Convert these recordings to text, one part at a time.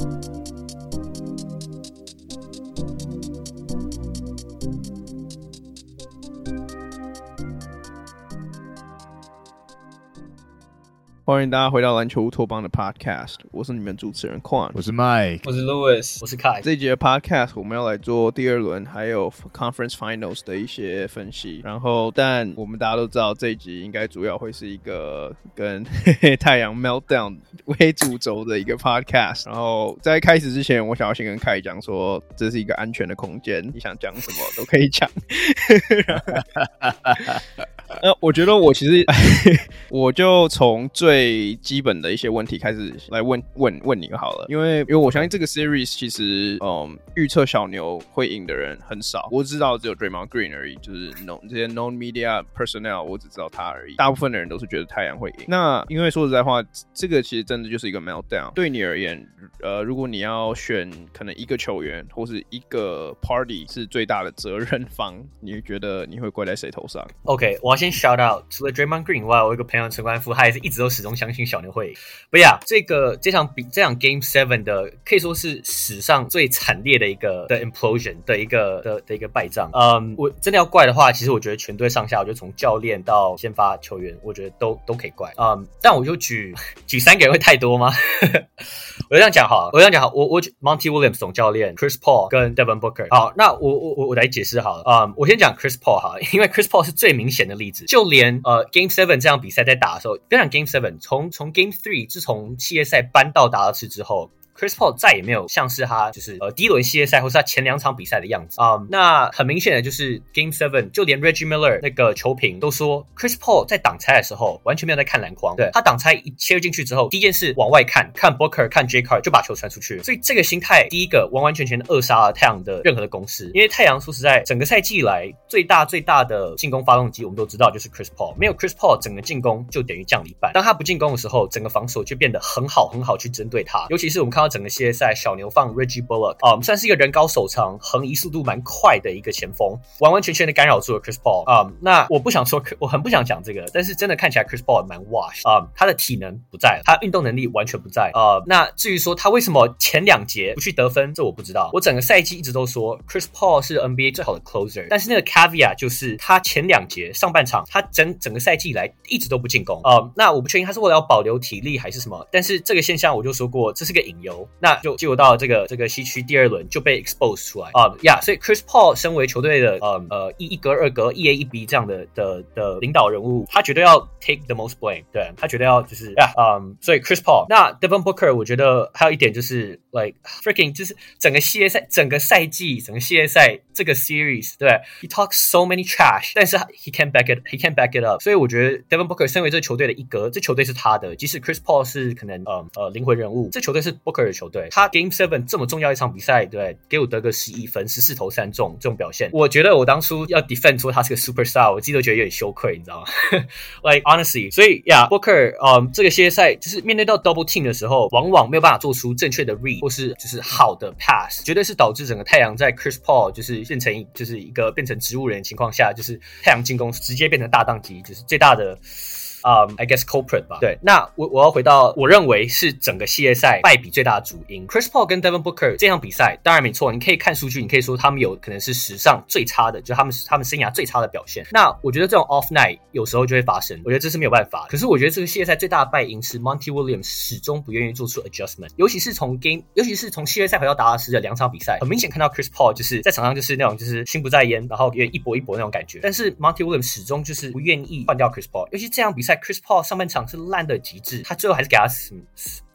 you 欢迎大家回到篮球乌托邦的 Podcast，我是你们主持人 Quan，我是 Mike，我是 Louis，我是 Kai。这一节 Podcast 我们要来做第二轮还有 Conference Finals 的一些分析。然后，但我们大家都知道这一集应该主要会是一个跟 太阳 Meltdown 为主轴的一个 Podcast。然后在开始之前，我想要先跟 Kai 讲说，这是一个安全的空间，你想讲什么都可以讲。呃，我觉得我其实我就从最最基本的一些问题开始来问问问你好了，因为因为我相信这个 series 其实，嗯，预测小牛会赢的人很少，我知道只有 Draymond Green 而已，就是 known 这些 known media personnel，我只知道他而已。大部分的人都是觉得太阳会赢。那因为说实在话，这个其实真的就是一个 meltdown。对你而言，呃，如果你要选可能一个球员或是一个 party 是最大的责任方，你觉得你会怪在谁头上？OK，我要。先 shout out，除了 Draymond Green 以外，我有一个朋友陈冠夫，他也是一直都始终相信小牛会。不呀，这个这场比这场 Game Seven 的可以说是史上最惨烈的一个的 implosion 的一个的的一个败仗。嗯，我真的要怪的话，其实我觉得全队上下，我觉得从教练到先发球员，我觉得都都可以怪。嗯，但我就举举三个人会太多吗？我这样讲好了，我这样讲好，我我 Monty Williams 总教练，Chris Paul 跟 Devin Booker。好，那我我我我来解释好了。嗯，我先讲 Chris Paul 哈，因为 Chris Paul 是最明显的例子。就连呃 Game Seven 这场比赛在打的时候，别讲 Game Seven，从从 Game Three 自从系列赛搬到达拉斯之后。Chris Paul 再也没有像是他就是呃第一轮系列赛或是他前两场比赛的样子啊、那很明显的就是 Game Seven，就连 Reggie Miller 那个球评都说，Chris Paul 在挡拆的时候完全没有在看篮筐。对，他挡拆一切进去之后，第一件事往外看，看 Booker，看 J Car 就把球传出去。所以这个心态，第一个完完全全的扼杀了太阳的任何的攻势。因为太阳说实在，整个赛季以来最大最大的进攻发动机，我们都知道就是 Chris Paul。没有 Chris Paul，整个进攻就等于降了一半。当他不进攻的时候，整个防守就变得很好很好去针对他。尤其是我们看到整个系列赛。小牛放 Reggie Bullock 啊、算是一个人高手长、横移速度蛮快的一个前锋，完完全全的干扰住了 Chris Paul 啊、那我不想说，我很不想讲这个，但是真的看起来 Chris Paul 蛮 wash 啊、他的体能不在，他运动能力完全不在啊。那至于说他为什么前两节不去得分，这我不知道。我整个赛季一直都说 Chris Paul 是 NBA 最好的 closer，但是那个 caveat 就是他前两节上半场他整整个赛季以来一直都不进攻啊。那我不确定他是为了要保留体力还是什么，但是这个现象我就说过，这是个隐忧。那就进入到这个这个。西区第二轮就被 expose 出来啊呀，所以 Chris Paul 身为球队的呃呃一一格二格一 A 一 B 这样的的的领导人物，他绝对要 take the most blame，对，他绝对要就是呀嗯，所以 Chris Paul 那 Devin Booker 我觉得还有一点就是 like freaking 就是整个系列赛整个赛季整个系列赛这个 series 对，he talks so many trash，但是 he can't back it he can't back it up，所以我觉得 Devin Booker 身为这个球队的一格，这球队是他的，即使 Chris Paul 是可能呃呃灵魂人物，这球队是 Booker 球队，他 Game Seven 这么重。要一场比赛，对，给我得个十一分，十四投三中，这种表现，我觉得我当初要 defend 说他是个 superstar，我自己都觉得有点羞愧，你知道吗？Like honestly，所以呀，Booker，嗯，这个系列赛就是面对到 double team 的时候，往往没有办法做出正确的 read 或是就是好的 pass，绝对是导致整个太阳在 Chris Paul 就是变成就是一个变成植物人的情况下，就是太阳进攻直接变成大当级，就是最大的。啊、um,，I guess culprit 吧。对，那我我要回到我认为是整个系列赛败笔最大的主因，Chris Paul 跟 Devin Booker 这场比赛，当然没错，你可以看数据，你可以说他们有可能是史上最差的，就他们他们生涯最差的表现。那我觉得这种 off night 有时候就会发生，我觉得这是没有办法。可是我觉得这个系列赛最大的败因是 Monty Williams 始终不愿意做出 adjustment，尤其是从 game，尤其是从系列赛回到达拉斯的两场比赛，很明显看到 Chris Paul 就是在场上就是那种就是心不在焉，然后也一搏一搏那种感觉。但是 Monty Williams 始终就是不愿意换掉 Chris Paul，尤其这场比赛 Chris Paul 上半场是烂的极致，他最后还是给他死。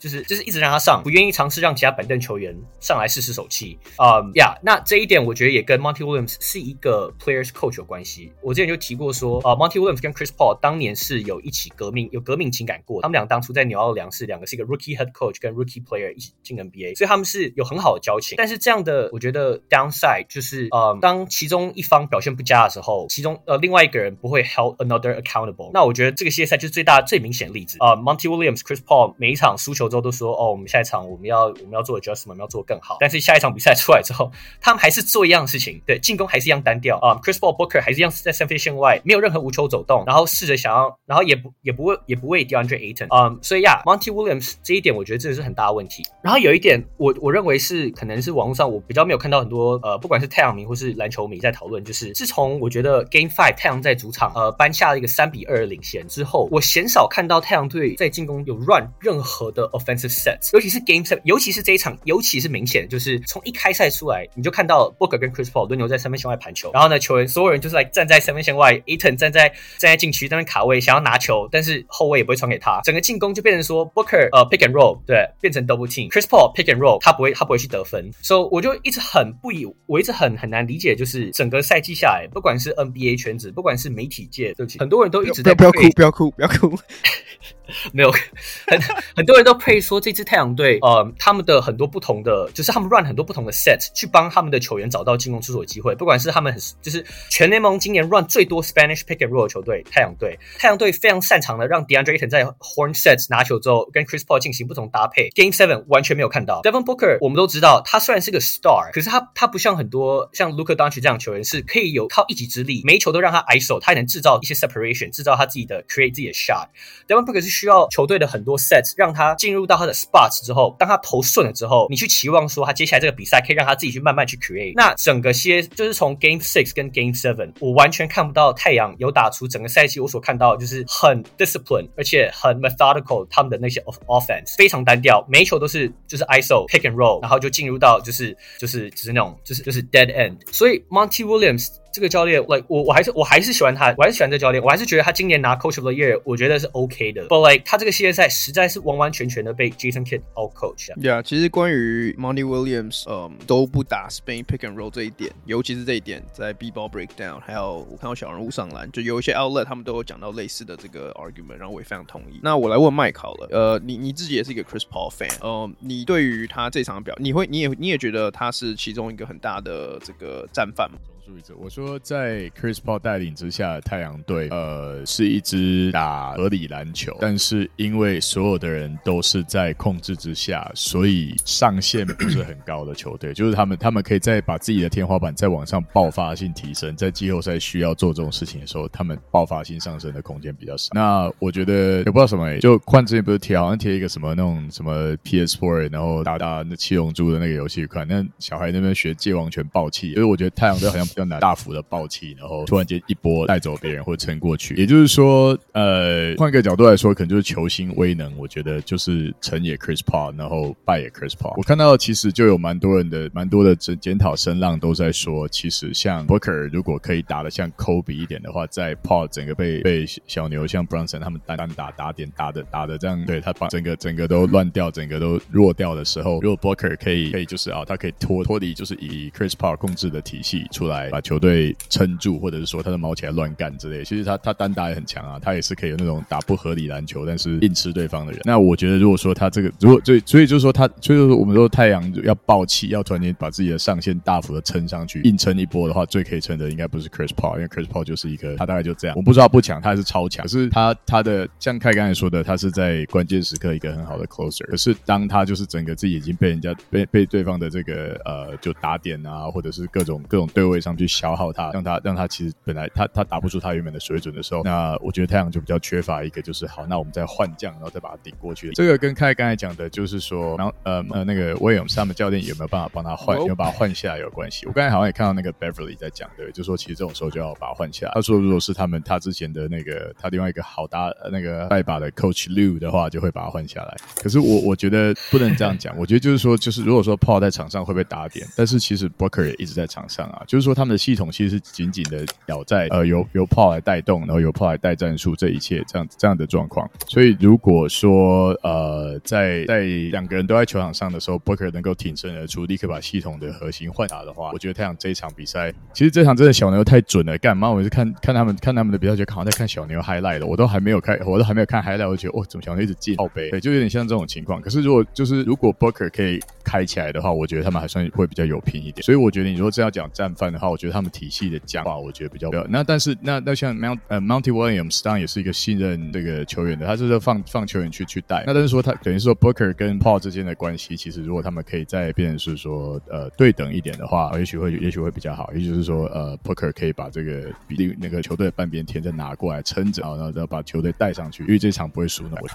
就是就是一直让他上，不愿意尝试让其他板凳球员上来试试手气。啊呀，那这一点我觉得也跟 Monty Williams 是一个 players coach 有关系。我之前就提过说，啊、，Monty Williams 跟 Chris Paul 当年是有一起革命，有革命情感过。他们俩当初在纽奥良是两个是一个 rookie head coach 跟 rookie player 一起进 NBA，所以他们是有很好的交情。但是这样的，我觉得 downside 就是，呃，当其中一方表现不佳的时候，其中呃另外一个人不会 hold another accountable。那我觉得这个系列赛就是最大最明显的例子。啊、，Monty Williams、Chris Paul 每一场输球。之后都说哦，我们下一场我们要我们要做 adjustment，我们要做更好。但是下一场比赛出来之后，他们还是做一样的事情，对，进攻还是一样单调啊。Chris Paul、Booker 还是一样在三分线外，没有任何无球走动，然后试着想要，然后也不也不为也不为 DeAndre Ayton 啊。Um, 所以呀、，Monty Williams 这一点我觉得这是很大的问题。然后有一点我我认为是可能是网络上我比较没有看到很多呃，不管是太阳迷或是篮球迷在讨论，就是自从我觉得 Game Five 太阳在主场呃颁下了一个三比二领先之后，我鲜少看到太阳队在进攻有 run 任何的 offensive sets，尤其是 Game Seven，尤其是这一场，尤其是明显就是从一开赛出来你就看到 Booker 跟 Chris Paul 轮流在三分线外盘球，然后呢球员所有人就是来站在三分线外，Ayton 站在站在禁区在那边卡位想要拿球，但是后卫也不会传给他，整个进攻就变成说 Booker 呃 pick and roll 对，变成 double team，Chris Paul pick and roll 他不会他不会去得分，so 我就一直很不以我一直很很难理解，就是整个赛季下来，不管是 NBA 圈子，不管是媒体界，对不起，很多人都一直在不要哭不要哭不要哭。没有，很很多人都配说这支太阳队，呃，他们的很多不同的，就是他们 run 很多不同的 set 去帮他们的球员找到进攻出手的机会。不管是他们很，就是全联盟今年 run 最多 Spanish pick and roll 球队太阳队，太阳队非常擅长的让 DeAndre Ayton 在 horn sets 拿球之后跟 Chris Paul 进行不同搭配。Game Seven 完全没有看到 Devin Booker，我们都知道他虽然是个 star，可是他他不像很多像 Luka Doncic 这样的球员是可以有靠一己之力，每一球都让他 ISO，他也能制造一些 separation，制造他自己的 create 自己的 shot。Devin Booker 是需要球队的很多 sets 让他进进入到他的 spots 之后，当他投顺了之后，你去期望说他接下来这个比赛可以让他自己去慢慢去 create。那整个些就是从 Game Six 跟 Game Seven，我完全看不到太阳有打出整个赛季我所看到就是很 discipline，而且很 methodical，他们的那些 offense 非常单调，每一球都是就是 ISO pick and roll，然后就进入到就是就是就是那种就是就是 dead end。所以 Monty Williams。这个教练，like 我我还是我还是喜欢他，我还是喜欢这教练，我还是觉得他今年拿 Coach of the Year，我觉得是 OK 的。But like 他这个系列赛实在是完完全全的被 Jason Kidd out coach 啊。Yeah，其实关于 Monty Williams，嗯，都不打 Spain pick and roll 这一点，尤其是这一点，在 B-ball breakdown，还有我看到小人物上篮，就有一些 outlet 他们都有讲到类似的这个 argument，然后我也非常同意。那我来问 Mike 好了，呃，你你自己也是一个 Chris Paul fan，呃，你对于他这场表，你会你也你也觉得他是其中一个很大的这个战犯吗？注意着，我说在 Chris Paul 带领之下太阳队，呃，是一支打合理篮球，但是因为所有的人都是在控制之下，所以上限不是很高的球队。就是他们，他们可以再把自己的天花板再往上爆发性提升，在季后赛需要做这种事情的时候，他们爆发性上升的空间比较少。那我觉得也不知道什么、欸，就换之前不是贴，好像贴一个什么那种什么 PS4，然后打打那七龙珠的那个游戏款，那小孩那边学界王拳爆气，所以我觉得太阳队好像。要拿大幅的暴气，然后突然间一波带走别人或撑过去。也就是说，呃，换个角度来说，可能就是球星威能。我觉得就是成也 Chris Paul，然后败也 Chris Paul。我看到其实就有蛮多人的蛮多的检检讨声浪都在说，其实像 Booker 如果可以打得像 Kobe 一点的话，在 Paul 整个被被小牛像 Brunson 他们单单打打点打的打的这样，对他把整个整个都乱掉，整个都弱掉的时候，如果 Booker 可以可以就是啊，他可以脱脱离就是以 Chris Paul 控制的体系出来。把球队撑住，或者是说他的毛起来乱干之类，其实他他单打也很强啊，他也是可以有那种打不合理篮球，但是硬吃对方的人。那我觉得，如果说他这个，如果所以所以就是说他，所以说我们说太阳要爆气，要突然间把自己的上限大幅的撑上去，硬撑一波的话，最可以撑的应该不是 Chris Paul，因为 Chris Paul 就是一个他大概就这样，我不知道不强，他还是超强，可是他他的像凯刚才说的，他是在关键时刻一个很好的 closer，可是当他就是整个自己已经被人家被被对方的这个呃就打点啊，或者是各种各种对位上去消。耗他，让他让他其实本来他他打不出他原本的水准的时候，那我觉得太阳就比较缺乏一个就是好，那我们再换将，然后再把他顶过去。这个跟凯刚才讲的就是说，然后呃呃那个威廉姆斯他们教练有没有办法帮他换，有没有把他换下来有关系。我刚才好像也看到那个 Beverly 在讲的，就说其实这种时候就要把他换下来。他说如果是他们他之前的那个他另外一个好搭那个拜把的 Coach Lue 的话，就会把他换下来。可是我我觉得不能这样讲，我觉得就是说就是如果说 Paul 在场上会被打点，但是其实 Booker 也一直在场上啊，就是说他他们的系统。其实是紧紧的咬在呃由由炮来带动，然后由炮来带战术，这一切这样这样的状况。所以如果说呃在在两个人都在球场上的时候，Booker 能够挺身而出，立刻把系统的核心换打的话，我觉得太阳这一场比赛，其实这场真的小牛太准了。干嘛？我是看 看他们看他们的比赛，就好像在看小牛 highlight 了。我都还没有看，我都还没有看 highlight，我就觉得哦，怎么小牛一直进靠背？对，就有点像这种情况。可是如果就是如果 Booker 可以开起来的话，我觉得他们还算会比较有拼一点。所以我觉得你如果真要讲战犯的话，我觉得他们体系的僵化，我觉得比较不要。那但是那那像 Mount 呃 Monty Williams 当然也是一个信任这个球员的，他就是放放球员去去带。那但是说他等于说 Booker 跟 Paul 之间的关系，其实如果他们可以再变成是说呃对等一点的话，也许会也许会比较好。也就是说呃 Booker 可以把这个比那个球队半边天再拿过来撑着，然后然后把球队带上去，因为这场不会输那么。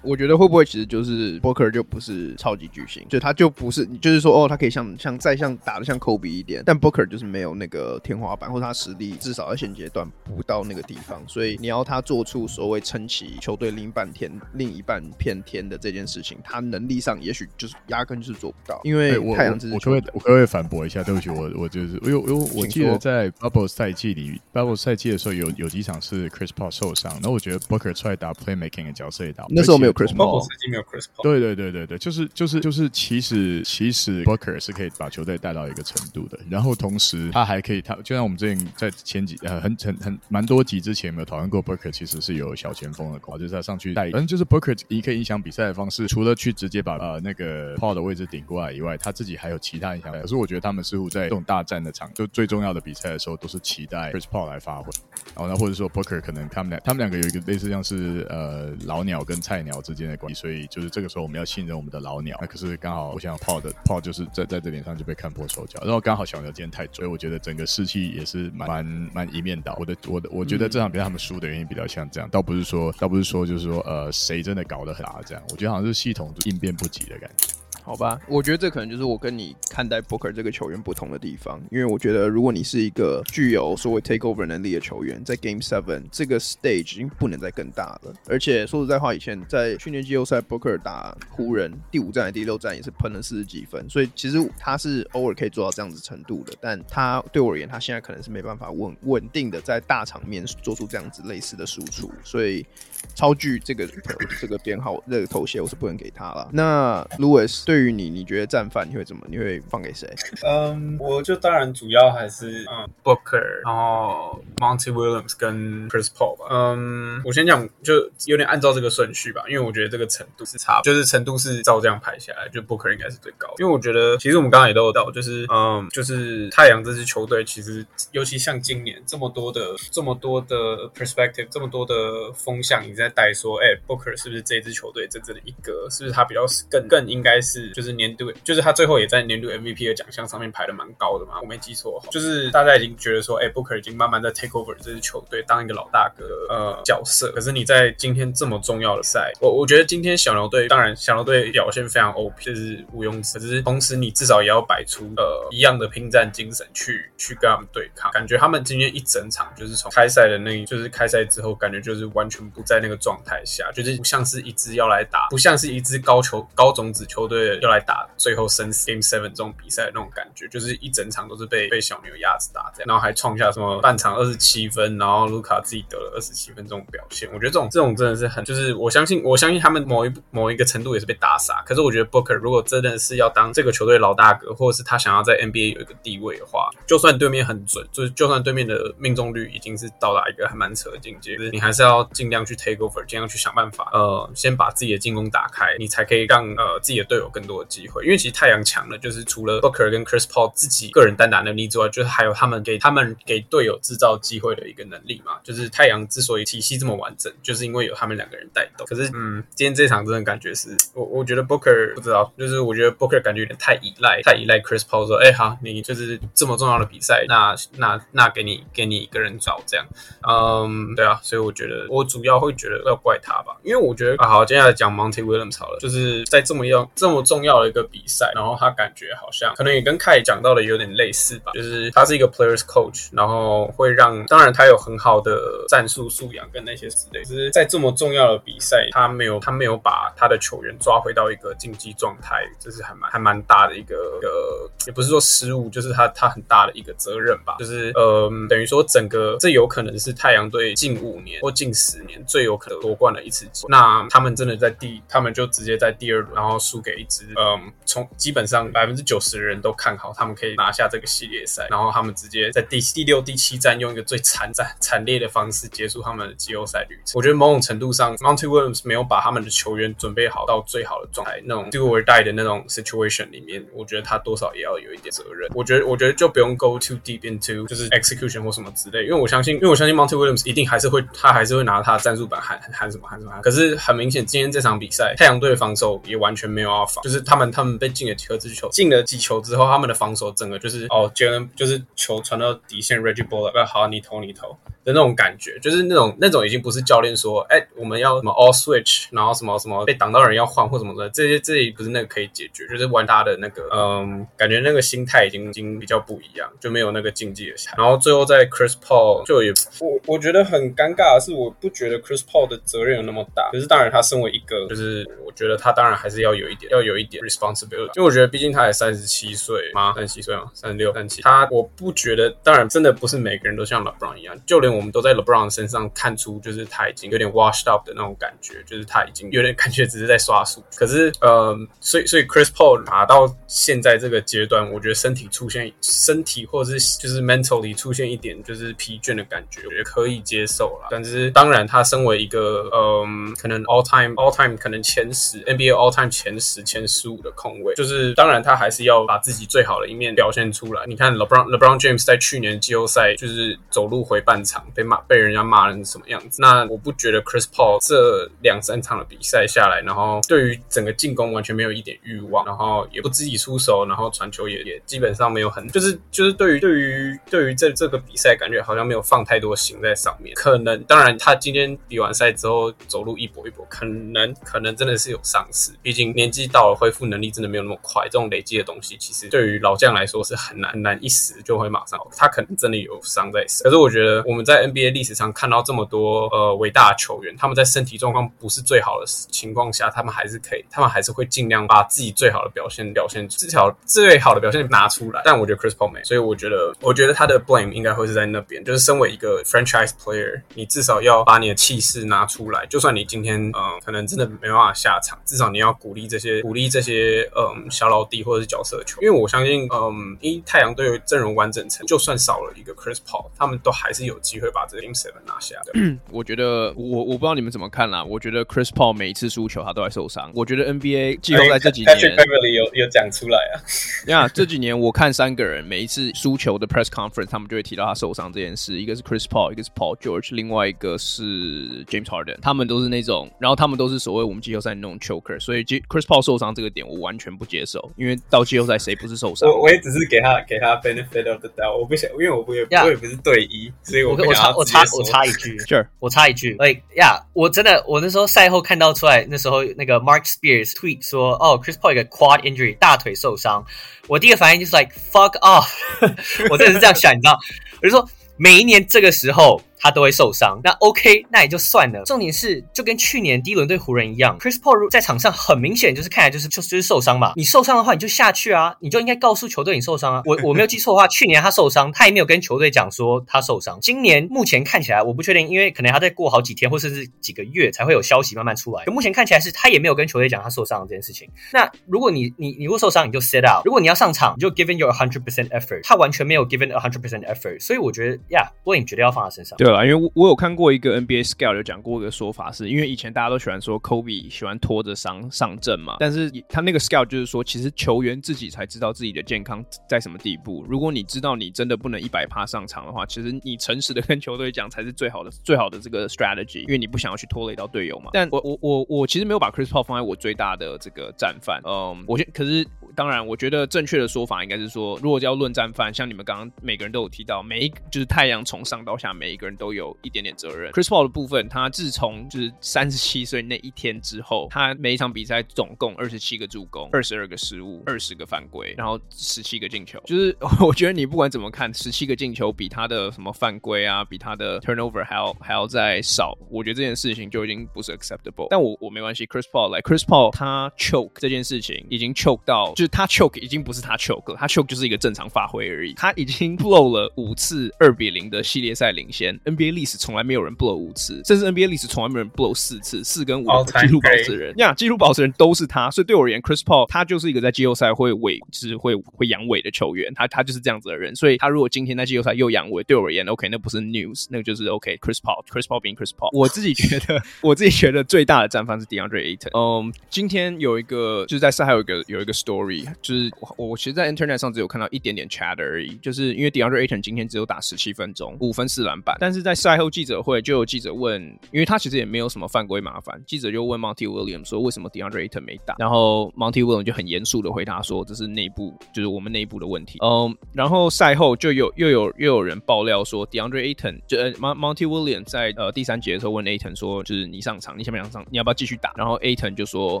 我觉得会不会其实就是 Booker 就不是超级巨星，就他就不是，就是说哦，他可以像像再像打的像 Kobe 一点，但 Booker 就是没有那个天花板，或者他实力至少在现阶段不到那个地方，所以你要他做出所谓撑起球队另一半天、另一半片天的这件事情，他能力上也许就是压根就是做不到。因为太阳之我可不可以我可不可以反驳一下？对不起，我我就是因为因为我记得在 Bubble 赛季里，Bubble 赛季的时候有有几场是 Chris Paul 受伤，然后我觉得 Booker 出来打 Playmaking 的角色也打，那时候没有 Chris Paul。没有 Chris Paul。对对对对对，就是就是就是，其实其实 Booker 是可以把球队带到一个程度的。然后同时他还可以，他就像我们之前在前几呃很很很蛮多集之前有没有讨论过，Booker 其实是有小前锋的，就是他上去带。反正就是 Booker 一可以影响比赛的方式，除了去直接把呃那个 Paul 的位置顶过来以外，他自己还有其他影响。可是我觉得他们似乎在这种大战的场，就最重要的比赛的时候，都是期待 Chris Paul 来发挥。然后呢，或者说 Booker 可能他们俩他们两个有一个类似像是呃老鸟跟菜鸟之间的关系，所以就是这个时候我们要信任我们的老鸟。那可是刚好我想 Paul 的泡就是在在这点上就被看破手脚，然后刚好小鸟今天太准，所以我觉得整个士气也是蛮蛮蛮一面倒。我的我的我觉得这场比赛他们输的原因比较像这样，倒不是说倒不是说就是说呃谁真的搞得很大这样，我觉得好像是系统应变不及的感觉。好吧，我觉得这可能就是我跟你看待 Booker 这个球员不同的地方，因为我觉得如果你是一个具有所谓 takeover 能力的球员，在 Game Seven 这个 stage 已经不能再更大了。而且说实在话，以前在去年季后赛 Booker 打湖人第五战、第六战也是喷了四十几分，所以其实他是偶尔可以做到这样子程度的。但他对我而言，他现在可能是没办法稳稳定的在大场面做出这样子类似的输出，所以超巨这个 这个编号这个头衔我是不能给他了。那 Louis 对。于你，你觉得战犯你会怎么？你会放给谁？嗯，我就当然主要还是嗯 Booker，然后 Monty Williams 跟 Chris Paul 吧。嗯，我先讲，就有点按照这个顺序吧，因为我觉得这个程度是差，就是程度是照这样排下来，就 Booker 应该是最高。因为我觉得，其实我们刚刚也都有到，就是嗯，就是太阳这支球队，其实尤其像今年这么多的这么多的 perspective，这么多的风向在带说，哎，Booker 是不是这支球队真正的一个？是不是他比较更更应该是？就是年度，就是他最后也在年度 MVP 的奖项上面排的蛮高的嘛，我没记错。就是大家已经觉得说，哎、Booker 已经慢慢在 take over 这支球队，当一个老大哥呃角色。可是你在今天这么重要的赛，我我觉得今天小牛队，当然小牛队表现非常 OP，就是毋庸置疑。同时你至少也要摆出呃一样的拼战精神去去跟他们对抗。感觉他们今天一整场就是从开赛的那，就是开赛之后，感觉就是完全不在在那个状态下，就是不像是一支要来打，不像是一支高球高种子球队。要来打最后生死 Game Seven 这种比赛的那种感觉，就是一整场都是被被小牛压着打这样，然后还创下什么半场二十七分，然后卢卡自己得了二十七分这种表现，我觉得这种这种真的是很，就是我相信我相信他们某一某一个程度也是被打傻。可是我觉得 Booker 如果真的是要当这个球队老大哥，或者是他想要在 NBA 有一个地位的话，就算对面很准，就是就算对面的命中率已经是到达一个还蛮扯的境界，就是你还是要尽量去 take over，尽量去想办法，呃，先把自己的进攻打开，你才可以让呃自己的队友更多的。机会，因为其实太阳强了，就是除了 Booker 跟 Chris Paul 自己个人单打能力之外，就是还有他们给他们给队友制造机会的一个能力嘛。就是太阳之所以体系这么完整，就是因为有他们两个人带动。可是，嗯，今天这场真的感觉是我，我觉得 Booker 不知道，就是我觉得 Booker 感觉有点太依赖，太依赖 Chris Paul 说，哎，好，你就是这么重要的比赛，那那那给你给你一个人找这样，嗯，对啊，所以我觉得我主要会觉得要怪他吧，因为我觉得啊，好，接下来讲 Monty Williams 好了，就是在这么样这么重要的。一个比赛，然后他感觉好像可能也跟凯讲到的有点类似吧，就是他是一个 players coach，然后会让，当然他有很好的战术素养跟那些之类，就是在这么重要的比赛，他没有他没有把他的球员抓回到一个竞技状态，这是还蛮还蛮大的一个一个，也不是说失误，就是他他很大的一个责任吧，就是呃等于说整个这有可能是太阳队近五年或近十年最有可能夺冠的一次，那他们真的在第，他们就直接在第二轮，然后输给一支。嗯，从基本上百分之九十的人都看好他们可以拿下这个系列赛，然后他们直接在第第六、第七站用一个最惨战、惨烈的方式结束他们的季后赛旅程。我觉得某种程度上，Monty Williams 没有把他们的球员准备好到最好的状态，那种 do or die 的那种 situation 里面，我觉得他多少也要有一点责任。我觉得，我觉得就不用 go too deep into 就是 execution 或什么之类，因为我相信，因为我相信 Monty Williams 一定还是会，他还是会拿他的战术板喊喊什么喊什么喊。可是很明显，今天这场比赛，太阳队的防守也完全没有要防，就是他们他们被进了几颗之球，进了几球之后，他们的防守整个就是哦，杰伦就是球传到底线，Reggie Bullock，好，你投你投。的那种感觉，就是那种那种已经不是教练说，哎、我们要什么 all switch，然后什么什么被挡到人要换或什么的，这些这些不是那个可以解决，就是玩他的那个，嗯，感觉那个心态已经已经比较不一样，就没有那个竞技的。然后最后在 Chris Paul 就也，我我觉得很尴尬的是，我不觉得 Chris Paul 的责任有那么大，可是当然他身为一个，就是我觉得他当然还是要有一点要有一点 responsibility，因为我觉得毕竟他也三十七岁吗？三十七岁吗？三十六、三十七，他我不觉得，当然真的不是每个人都像 LeBron 一样，就连我们都在 LeBron 身上看出，就是他已经有点 washed up 的那种感觉，就是他已经有点感觉只是在刷数。可是，呃，所以所以 Chris Paul 打到现在这个阶段，我觉得身体出现身体或者是就是 mentally 出现一点就是疲倦的感觉，我觉得可以接受了。但是当然，他身为一个嗯，可能 all time all time 可能前十 NBA all time 前十前十五的控卫，就是当然他还是要把自己最好的一面表现出来。你看 LeBron LeBron James 在去年季后赛就是走路回半场被骂。被人家骂成什么样子？那我不觉得 Chris Paul 这两三场的比赛下来，然后对于整个进攻完全没有一点欲望，然后也不自己出手，然后传球也也基本上没有很，就是就是对于对于对于这这个比赛，感觉好像没有放太多心在上面。可能当然他今天比完完赛之后走路一跛一跛，可能可能真的是有伤势，毕竟年纪到了，恢复能力真的没有那么快。这种累积的东西，其实对于老将来说是很难很难一时就会马上。他可能真的有伤在身，可是我觉得我们在 NBA。历史上看到这么多呃伟大的球员，他们在身体状况不是最好的情况下，他们还是可以，他们还是会尽量把自己最好的表现表现，至少最好的表现拿出来。但我觉得 Chris Paul 没，所以我觉得，我觉得他的 blame 应该会是在那边，就是身为一个 franchise player，你至少要把你的气势拿出来。就算你今天嗯、呃、可能真的没办法下场，至少你要鼓励这些鼓励这些嗯、呃、小老弟或者是角色球，因为我相信嗯，一太阳队阵容完整层，就算少了一个 Chris Paul，他们都还是有机会把这个。Seven 拿下的，我觉得我我不知道你们怎么看啦。我觉得 Chris Paul 每一次输球他都在受伤。我觉得 NBA 季后赛这几年，Patrick Beverly 有有讲出来啊。呀，这几年我看三个人每一次输球的 press conference，他们就会提到他受伤这件事。一个是 Chris Paul，一个是 Paul George，另外一个是 James Harden。他们都是那种，然后他们都是所谓我们季后赛那种 choker。所以 Chris Paul 受伤这个点我完全不接受，因为到季后赛谁不是受伤？我我也只是给他给他 benefit of the doubt。我不想，因为我不也我也不是队医，所以我我插我插我插一句。Sure. 我插一句，哎呀，我真的，我那时候赛后看到出来，那时候那个 Mark Spears tweet 说，哦，Chris Paul 一个 quad injury 大腿受伤，我第一个反应就是 like fuck off，我真的是这样想，你知道，我就说每一年这个时候。他都会受伤，那 OK，那也就算了。重点是，就跟去年第一轮对湖人一样，Chris Paul 在场上很明显就是看起来就是就就是受伤嘛。你受伤的话，你就下去啊，你就应该告诉球队你受伤啊。我我没有记错的话，去年他受伤，他也没有跟球队讲说他受伤。今年目前看起来，我不确定，因为可能他再过好几天或甚至几个月才会有消息慢慢出来。可目前看起来是他也没有跟球队讲他受伤这件事情。那如果你你你如果受伤，你就 sit out；如果你要上场，你就 give in your hundred percent effort。他完全没有 give in a hundred percent effort，所以我觉得，Yeah，blame 绝对要放在身上。对啊，因为我我有看。过一个 NBA scout 有讲过一个说法，是因为以前大家都喜欢说 Kobe 喜欢拖着伤上阵嘛，但是他那个 scout 就是说，其实球员自己才知道自己的健康在什么地步。如果你知道你真的不能一百趴上场的话，其实你诚实的跟球队讲才是最好的最好的这个 strategy，因为你不想要去拖累到队友嘛。但我我我我其实没有把 Chris Paul 放在我最大的这个战犯，嗯，我觉可是当然，我觉得正确的说法应该是说，如果要论战犯，像你们刚刚每个人都有提到，每一就是太阳从上到下每一个人都有一点点责任。Chris Paul 的部分，他自从就是三十七岁那一天之后，他每一场比赛总共二十七个助攻，二十二个失误，二十个犯规，然后十七个进球。就是 我觉得你不管怎么看，十七个进球比他的什么犯规啊，比他的 turnover 还要还要再少。我觉得这件事情就已经不是 acceptable。但我我没关系，Chris Paul 来，Chris Paul 他 choke 这件事情已经 choke 到，就就是他 choke 已经不是他 choke 了，他 choke 就是一个正常发挥而已。他已经 blow 了五次二比零的系列赛领先，NBA 历史从来没有人 blow 五次，甚至 NBA 历史从来没有人 blow 四次，四跟五纪录保持人呀，纪录保持人都是他。所以对我而言，Chris Paul 他就是一个在季后赛会尾，就是会会阳痿的球员，他他就是这样子的人。所以他如果今天在季后赛又阳痿，对我而言，OK，那不是 news，那个就是 OK，Chris Paul，Chris Paul being Chris Paul。我自己觉得，我自己觉得最大的战犯是 DeAndre Ayton。嗯，今天有一个就是在赛还有一个有一个 story，就是我我其实，在 Internet 上只有看到一点点 chatter 而已，就是因为 DeAndre Ayton 今天只有打十七分钟，五分四篮板，但是是在赛后记者会就有记者问，因为他其实也没有什么犯规麻烦，记者就问 Monty Williams 说为什么 DeAndre Ayton 没打，然后 Monty Williams 就很严肃的回答说这是内部就是我们内部的问题。嗯，然后赛后就有又有又有人爆料说 DeAndre Ayton 就呃 Monty Williams 在呃第三节的时候问 Ayton 说就是你上场，你想不想上，你要不要继续打？然后 Ayton 就说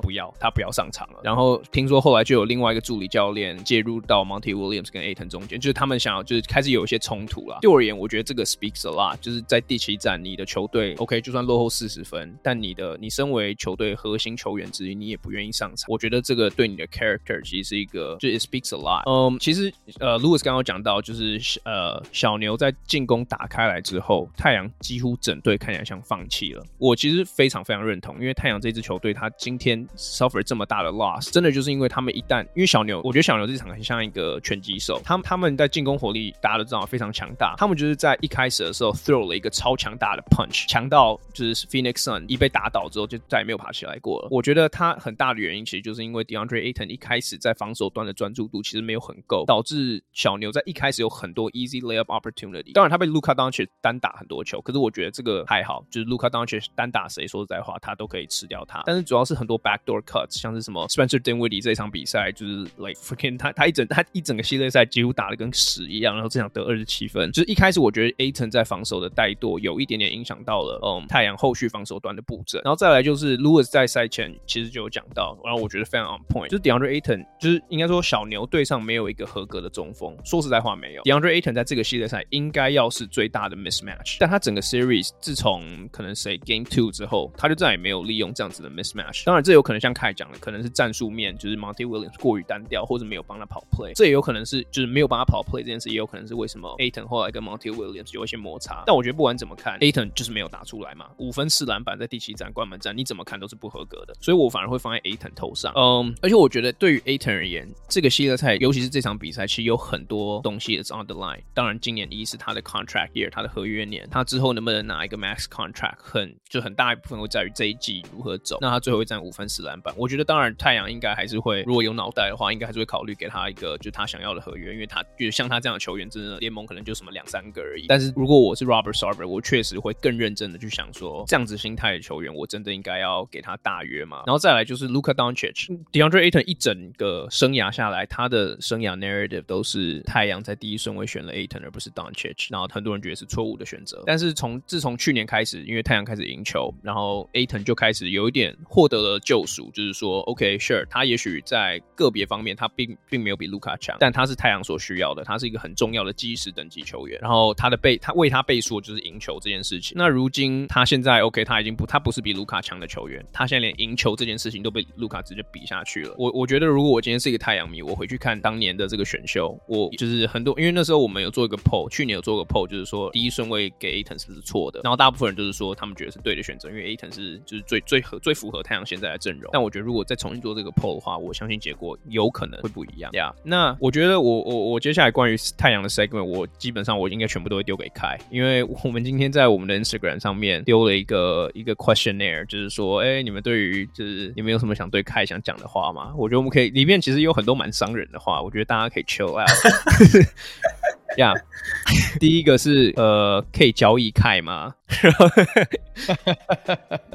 不要，他不要上场了。然后听说后来就有另外一个助理教练介入到 Monty Williams 跟 Ayton 中间，就是他们想要就是开始有一些冲突了。对我而言，我觉得这个 speaks a lot，就是在第七战你的球队 OK 就算落后四十分，但你的你身为球队核心球员之一，你也不愿意上场。我觉得这个对你的 character 其实是一个就 it speaks a lot。嗯，其实呃 Lewis 刚刚讲到就是呃小牛在进攻打开来之后，太阳几乎整队看起来像放弃了。我其实非常非常认同，因为太阳这支球队他今天 suffer 这么大的 loss，真的就是因为他们一旦因为小牛，我觉得小牛这场很像一个拳击手，他们他们在进攻火力大家都知道非常强大，他们就是在一开始的时候 throw 了一个超强大的 punch，强到就是 Phoenix Sun 一被打倒之后就再也没有爬起来过了。我觉得他很大的原因其实就是因为 DeAndre Ayton 一开始在防守端的专注度其实没有很够，导致小牛在一开始有很多 easy layup opportunity。当然他被 Luka Doncic 单打很多球，可是我觉得这个还好，就是 Luka Doncic 单打谁说实在话他都可以吃掉他，但是主要是很多 backdoor cuts，像是什么 Spencer Dinwiddie 这场比赛就是 like freaking 他他一整他一整个系列赛几乎打得跟屎一样，然后这场得二十七分，就是一开始我觉得 Ayton 在防守的怠惰有一点点影响到了嗯太阳后续防守端的布阵，然后再来就是 Lewis 在赛前其实就有讲到，然后我觉得非常 on point，就是 DeAndre Ayton 就是应该说小牛队上没有一个合格的中锋，说实在话没有 DeAndre Ayton 在这个系列赛应该要是最大的 mismatch，但他整个 series 自从可能谁 Game Two 之后，他就再也没有利用这样子的 mismatch。当然这有可能像凯讲的，可能是战术面就是 Monty Williams 过于单调，或者没有帮他跑 play，这也有可能是就是没有帮他跑 play 这件事，也有可能是为什么 Ayton 后来跟 Monty Williams 有一些摩擦。但我觉得不管怎么看，Aton 就是没有打出来嘛，五分四篮板在第七战关门战，你怎么看都是不合格的，所以我反而会放在 Aton 头上。嗯，而且我觉得对于 Aton 而言，这个系列赛尤其是这场比赛，其实有很多东西也是 on the line。当然，今年一是他的 contract year，他的合约年，他之后能不能拿一个 max contract，很就很大一部分会在于这一季如何走。那他最后会占五分四篮板，我觉得当然太阳应该还是会，如果有脑袋的话，应该还是会考虑给他一个就他想要的合约，因为他就像他这样的球员，真的联盟可能就什么两三个而已。但是如果我是 Rob server，我确实会更认真的去想说，这样子心态的球员，我真的应该要给他大约嘛？然后再来就是 Luka Doncic，DeAndre Ayton 一整个生涯下来，他的生涯 narrative 都是太阳在第一顺位选了 Ayton 而不是 Doncic，然后很多人觉得是错误的选择。但是从自从去年开始，因为太阳开始赢球，然后 Ayton 就开始有一点获得了救赎，就是说 OK sure，他也许在个别方面他并并没有比卢卡强，但他是太阳所需要的，他是一个很重要的基石等级球员。然后他的背他为他背说就是赢球这件事情。那如今他现在 OK，他已经不他不是比卢卡强的球员，他现在连赢球这件事情都被卢卡直接比下去了。我我觉得如果我今天是一个太阳迷，我回去看当年的这个选秀，我就是很多因为那时候我们有做一个 poll，去年有做个 poll，就是说第一顺位给 a t o n 是不是错的？然后大部分人就是说他们觉得是对的选择，因为 a t o n 是就是最最合最符合太阳现在的阵容。但我觉得如果再重新做这个 poll 的话，我相信结果有可能会不一样。呀、那我觉得我我我接下来关于太阳的 segment，我基本上我应该全部都会丢给开，因为我们今天在我们的 Instagram 上面丢了一个一个 questionnaire，就是说，哎、你们对于就是你们有什么想对凯想讲的话吗？我觉得我们可以里面其实有很多蛮伤人的话，我觉得大家可以 chill out。呀，yeah, 第一个是呃，可以交易凯吗？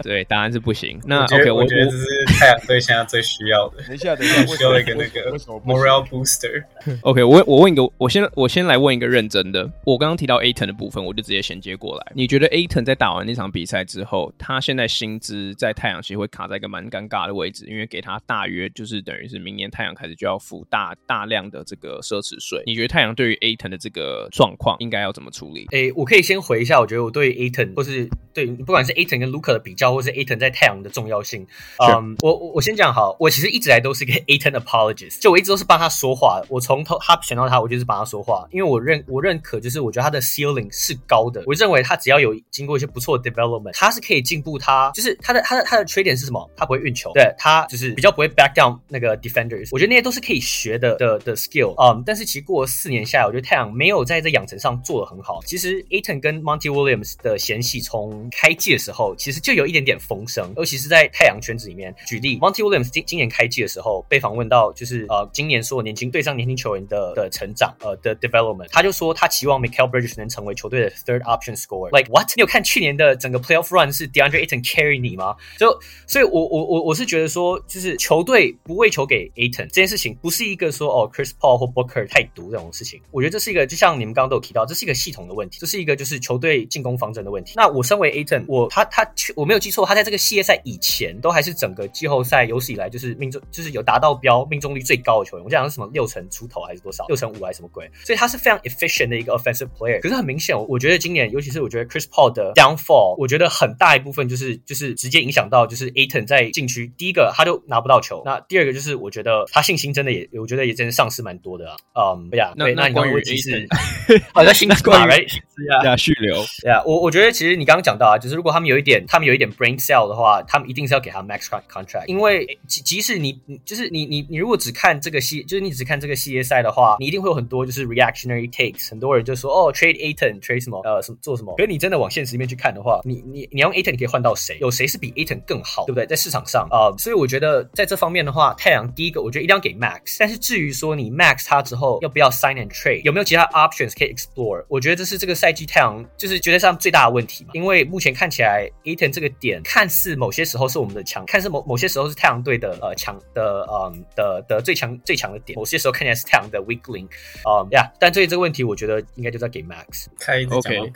对，答案是不行。那 OK，我觉得这是太阳队现在最需要的。等一下，等一下，需要一个那个 morale booster。OK，我我问一个，我先我先来问一个认真的。我刚刚提到 Ayton 的部分，我就直接衔接过来。你觉得 Ayton 在打完那场比赛之后，他现在薪资在太阳其实会卡在一个蛮尴尬的位置，因为给他大约就是等于是明年太阳开始就要付大大量的这个奢侈税。你觉得太阳对于 Ayton 的这个状况应该要怎么处理？诶，我可以先回一下，我觉得我对 Ayton。或是对，不管是 Ayton 跟 Luca 的比较，或是 Ayton 在太阳的重要性。嗯，我我我先讲好，我其实一直来都是一个 Ayton apologist，就我一直都是帮他说话。我从头他选到他，我就是帮他说话，因为我认我认可，就是我觉得他的 ceiling 是高的。我认为他只要有经过一些不错的 development，他是可以进步他。他就是他的他的他的缺点是什么？他不会运球，对他就是比较不会 back down 那个 defenders。我觉得那些都是可以学的的的 skill。嗯，但是其实过了四年下来，我觉得太阳没有在这养成上做得很好。其实 Aton 跟 Monty Williams 的嫌隙从开季的时候，其实就有一点点风声，尤其是在太阳圈子里面。举例，Monty Williams 今今年开季的时候被访问到，就是呃，今年所有年轻对上年轻球员的的成长，呃的 development，他就说他期望 Mikal Bridges 能成为球队的 third option scorer。Like what？你有看去年的整个 playoff run 是 DeAndre Aton carry 你吗？就所以我，我我我是觉得说，就是球队不喂球给 Aton 这件事情，不是一个说哦 Chris Paul 或 Booker 太毒这种事情。我觉得这是一个，就像你们刚刚都有提到，这是一个系统的问题，这是一个就是球队进攻方针的问题。那我身为 Ayton，我他他我没有记错，他在这个系列赛以前都还是整个季后赛有史以来就是命中就是有达到标命中率最高的球员。我讲的是什么六成出头还是多少？六成五还是什么鬼？所以他是非常 efficient 的一个 offensive player。可是很明显，我觉得今年尤其是我觉得 Chris Paul 的 downfall，我觉得很大一部分就是就是直接影响到就是 Ayton 在禁区，第一个他就拿不到球，那第二个就是我觉得他信心真的也我觉得也真的丧失蛮多的啊。嗯，对呀，那那你刚刚问题是 好像薪资啊，薪资啊，续留对啊。我我觉得其实你刚刚讲到啊，就是如果他们有一点他们有一点 brain cell 的话，他们一定是要给他 max contract，因为即即使你就是你你你如果只看这个系，就是你只看这个系列赛的话，你一定会有很多就是 reactionary takes，很多人就说哦 trade Ayton trade 什么呃什么做什么，可是你真的往现实里面去看的话，你你你用 Ayton 你可以换到谁？有谁是比 Ayton 更好，对不对？在市场上啊、呃，所以我觉得在这方面的话，太阳第一个我觉得一定要给 max，但是至于说你 max 他之后要不要 sign and trade，有没有其他 options 可以 explore，我觉得这是这个赛季太阳就是绝对上最大的问题嘛，因为目前看起来 Ayton 这个点看似某些时候是我们的强，看似某某些时候是太阳队的呃强的嗯的的最强最强的点，某些时候看起来是太阳的 weak link，嗯呀，但对于这个问题，我觉得应该就在给 max，开 OK。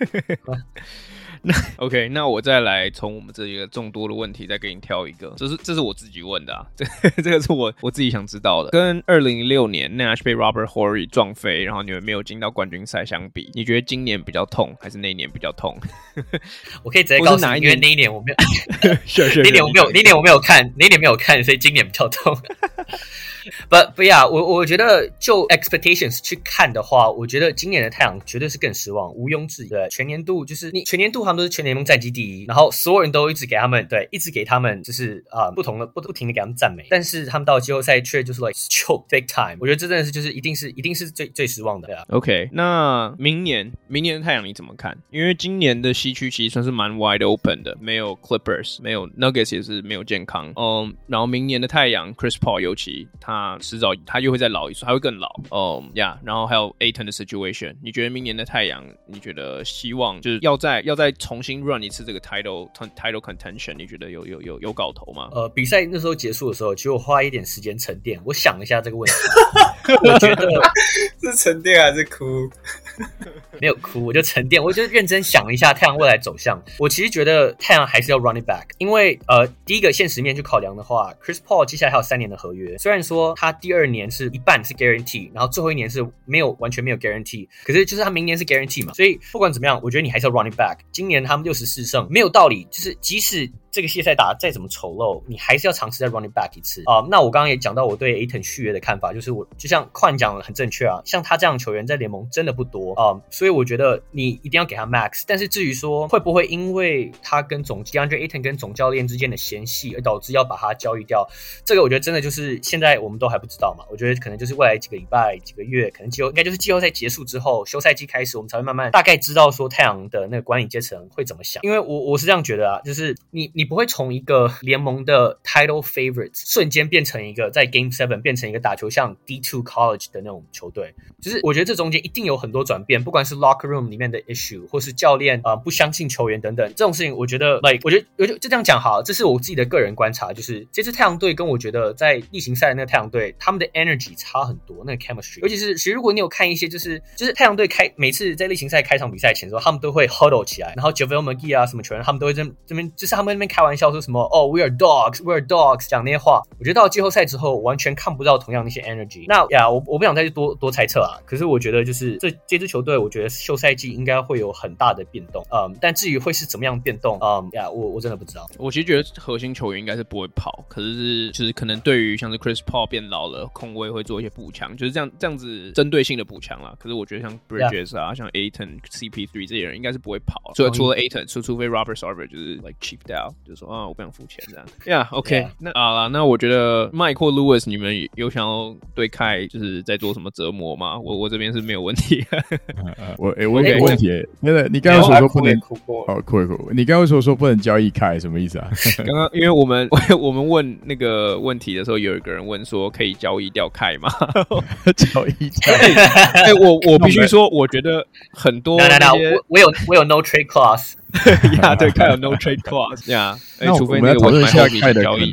那 OK，那我再来从我们这一个众多的问题再给你挑一个，这是这是我自己问的啊，这 这个是我我自己想知道的。跟二零一六年 Nash 被 Robert Horry 撞飞，然后你们没有进到冠军赛相比，你觉得今年比较痛，还是那一年比较痛？我可以直接告诉你，因为那一年我没有，那年我没有，那年我没有看，那年没有看，所以今年比较痛。不不呀，我我觉得就 expectations 去看的话，我觉得今年的太阳绝对是更失望，毋庸置疑。对，全年度就是你全年度他们都是全联盟战绩第一，然后所有人都一直给他们对，一直给他们就是啊、呃、不同的不不停的给他们赞美，但是他们到季后赛却就是 like choke big time。我觉得这真的是就是一定是一定是最最失望的对啊。OK，那明年明年的太阳你怎么看？因为今年的西区其实算是蛮 wide open 的，没有 Clippers，没有 Nuggets 也是没有健康。嗯，然后明年的太阳 Chris Paul 尤其他迟早。他又会再老一岁，还会更老。哦呀，然后还有 Ayton 的 situation，你觉得明年的太阳，你觉得希望就是要再要再重新 run 一次这个 title title contention，你觉得有有有有搞头吗？呃，比赛那时候结束的时候，其实我花一点时间沉淀，我想一下这个问题，我觉得是沉淀还是哭？没有哭，我就沉淀，我就认真想了一下太阳未来走向。我其实觉得太阳还是要 run it back，因为呃，第一个现实面去考量的话，Chris Paul 接下来还有三年的合约，虽然说他第二年。是一半是 guarantee，然后最后一年是没有完全没有 guarantee，可是就是他明年是 guarantee 嘛，所以不管怎么样，我觉得你还是要 running back。今年他们六十四胜，没有道理，就是即使。这个系列赛打得再怎么丑陋，你还是要尝试再 running back 一次啊、那我刚刚也讲到我对 Aton 续约的看法，就是我就像宽讲的很正确啊，像他这样的球员在联盟真的不多啊、所以我觉得你一定要给他 max。但是至于说会不会因为他跟总 DeAndre Aton 跟总教练之间的嫌隙而导致要把他交易掉，这个我觉得真的就是现在我们都还不知道嘛。我觉得可能就是未来几个礼拜、几个月，可能季后应该就是季后赛结束之后，休赛季开始，我们才会慢慢大概知道说太阳的那个管理阶层会怎么想。因为我我是这样觉得啊，就是你你不会从一个联盟的 title favorite 瞬间变成一个在 Game Seven 变成一个打球像 D2 College 的那种球队，就是我觉得这中间一定有很多转变，不管是 Locker Room 里面的 issue，或是教练啊、不相信球员等等。这种事情，我觉得 like 我觉得我就就这样讲好，这是我自己的个人观察，就是这支太阳队跟我觉得在例行赛的那个太阳队，他们的 energy 差很多，那个 chemistry，尤其是其实如果你有看一些就是就是太阳队开每次在例行赛开场比赛前的时候，他们都会 huddle 起来，然后 JaVale McGee 啊什么球员，他们都会这这边就是他们那边开玩笑说什么哦，We are dogs，We are dogs，讲那些话。我觉得到季后赛之后，完全看不到同样的一些 energy。那呀，我我不想再去多多猜测啊。可是我觉得就是这这支球队，我觉得休赛季应该会有很大的变动。嗯，但至于会是怎么样变动，嗯呀，我我真的不知道。我其实觉得核心球员应该是不会跑，可是是就是可能对于像是 Chris Paul 变老了，控卫会做一些补强，就是这样这样子针对性的补强啦。可是我觉得像 Bridges 啊.像 Ayton、CP3 这些人应该是不会跑，所以除了 Ayton，除除非 Robert Sarver 就是 like cheaped out，就是说啊，我不想付钱这样。Yeah，OK，那好了，那我觉得 Mike 或 Lewis，你们有想要对 Kai 就是在做什么折磨吗？我我这边是没有问题。我哎，我有个问题，那个你刚刚所说不能，好，酷酷，你刚刚说说不能交易 Kai 什么意思啊？刚刚因为我们 我们问那个问题的时候，有一个人问说可以交易掉 Kai 吗？交易掉？哎，我我必须说，我觉得很多，来来来，我我有我有 No Trade Clause。呀，对，看有 no trade clause 呀，那我们来讨论一下开的交易，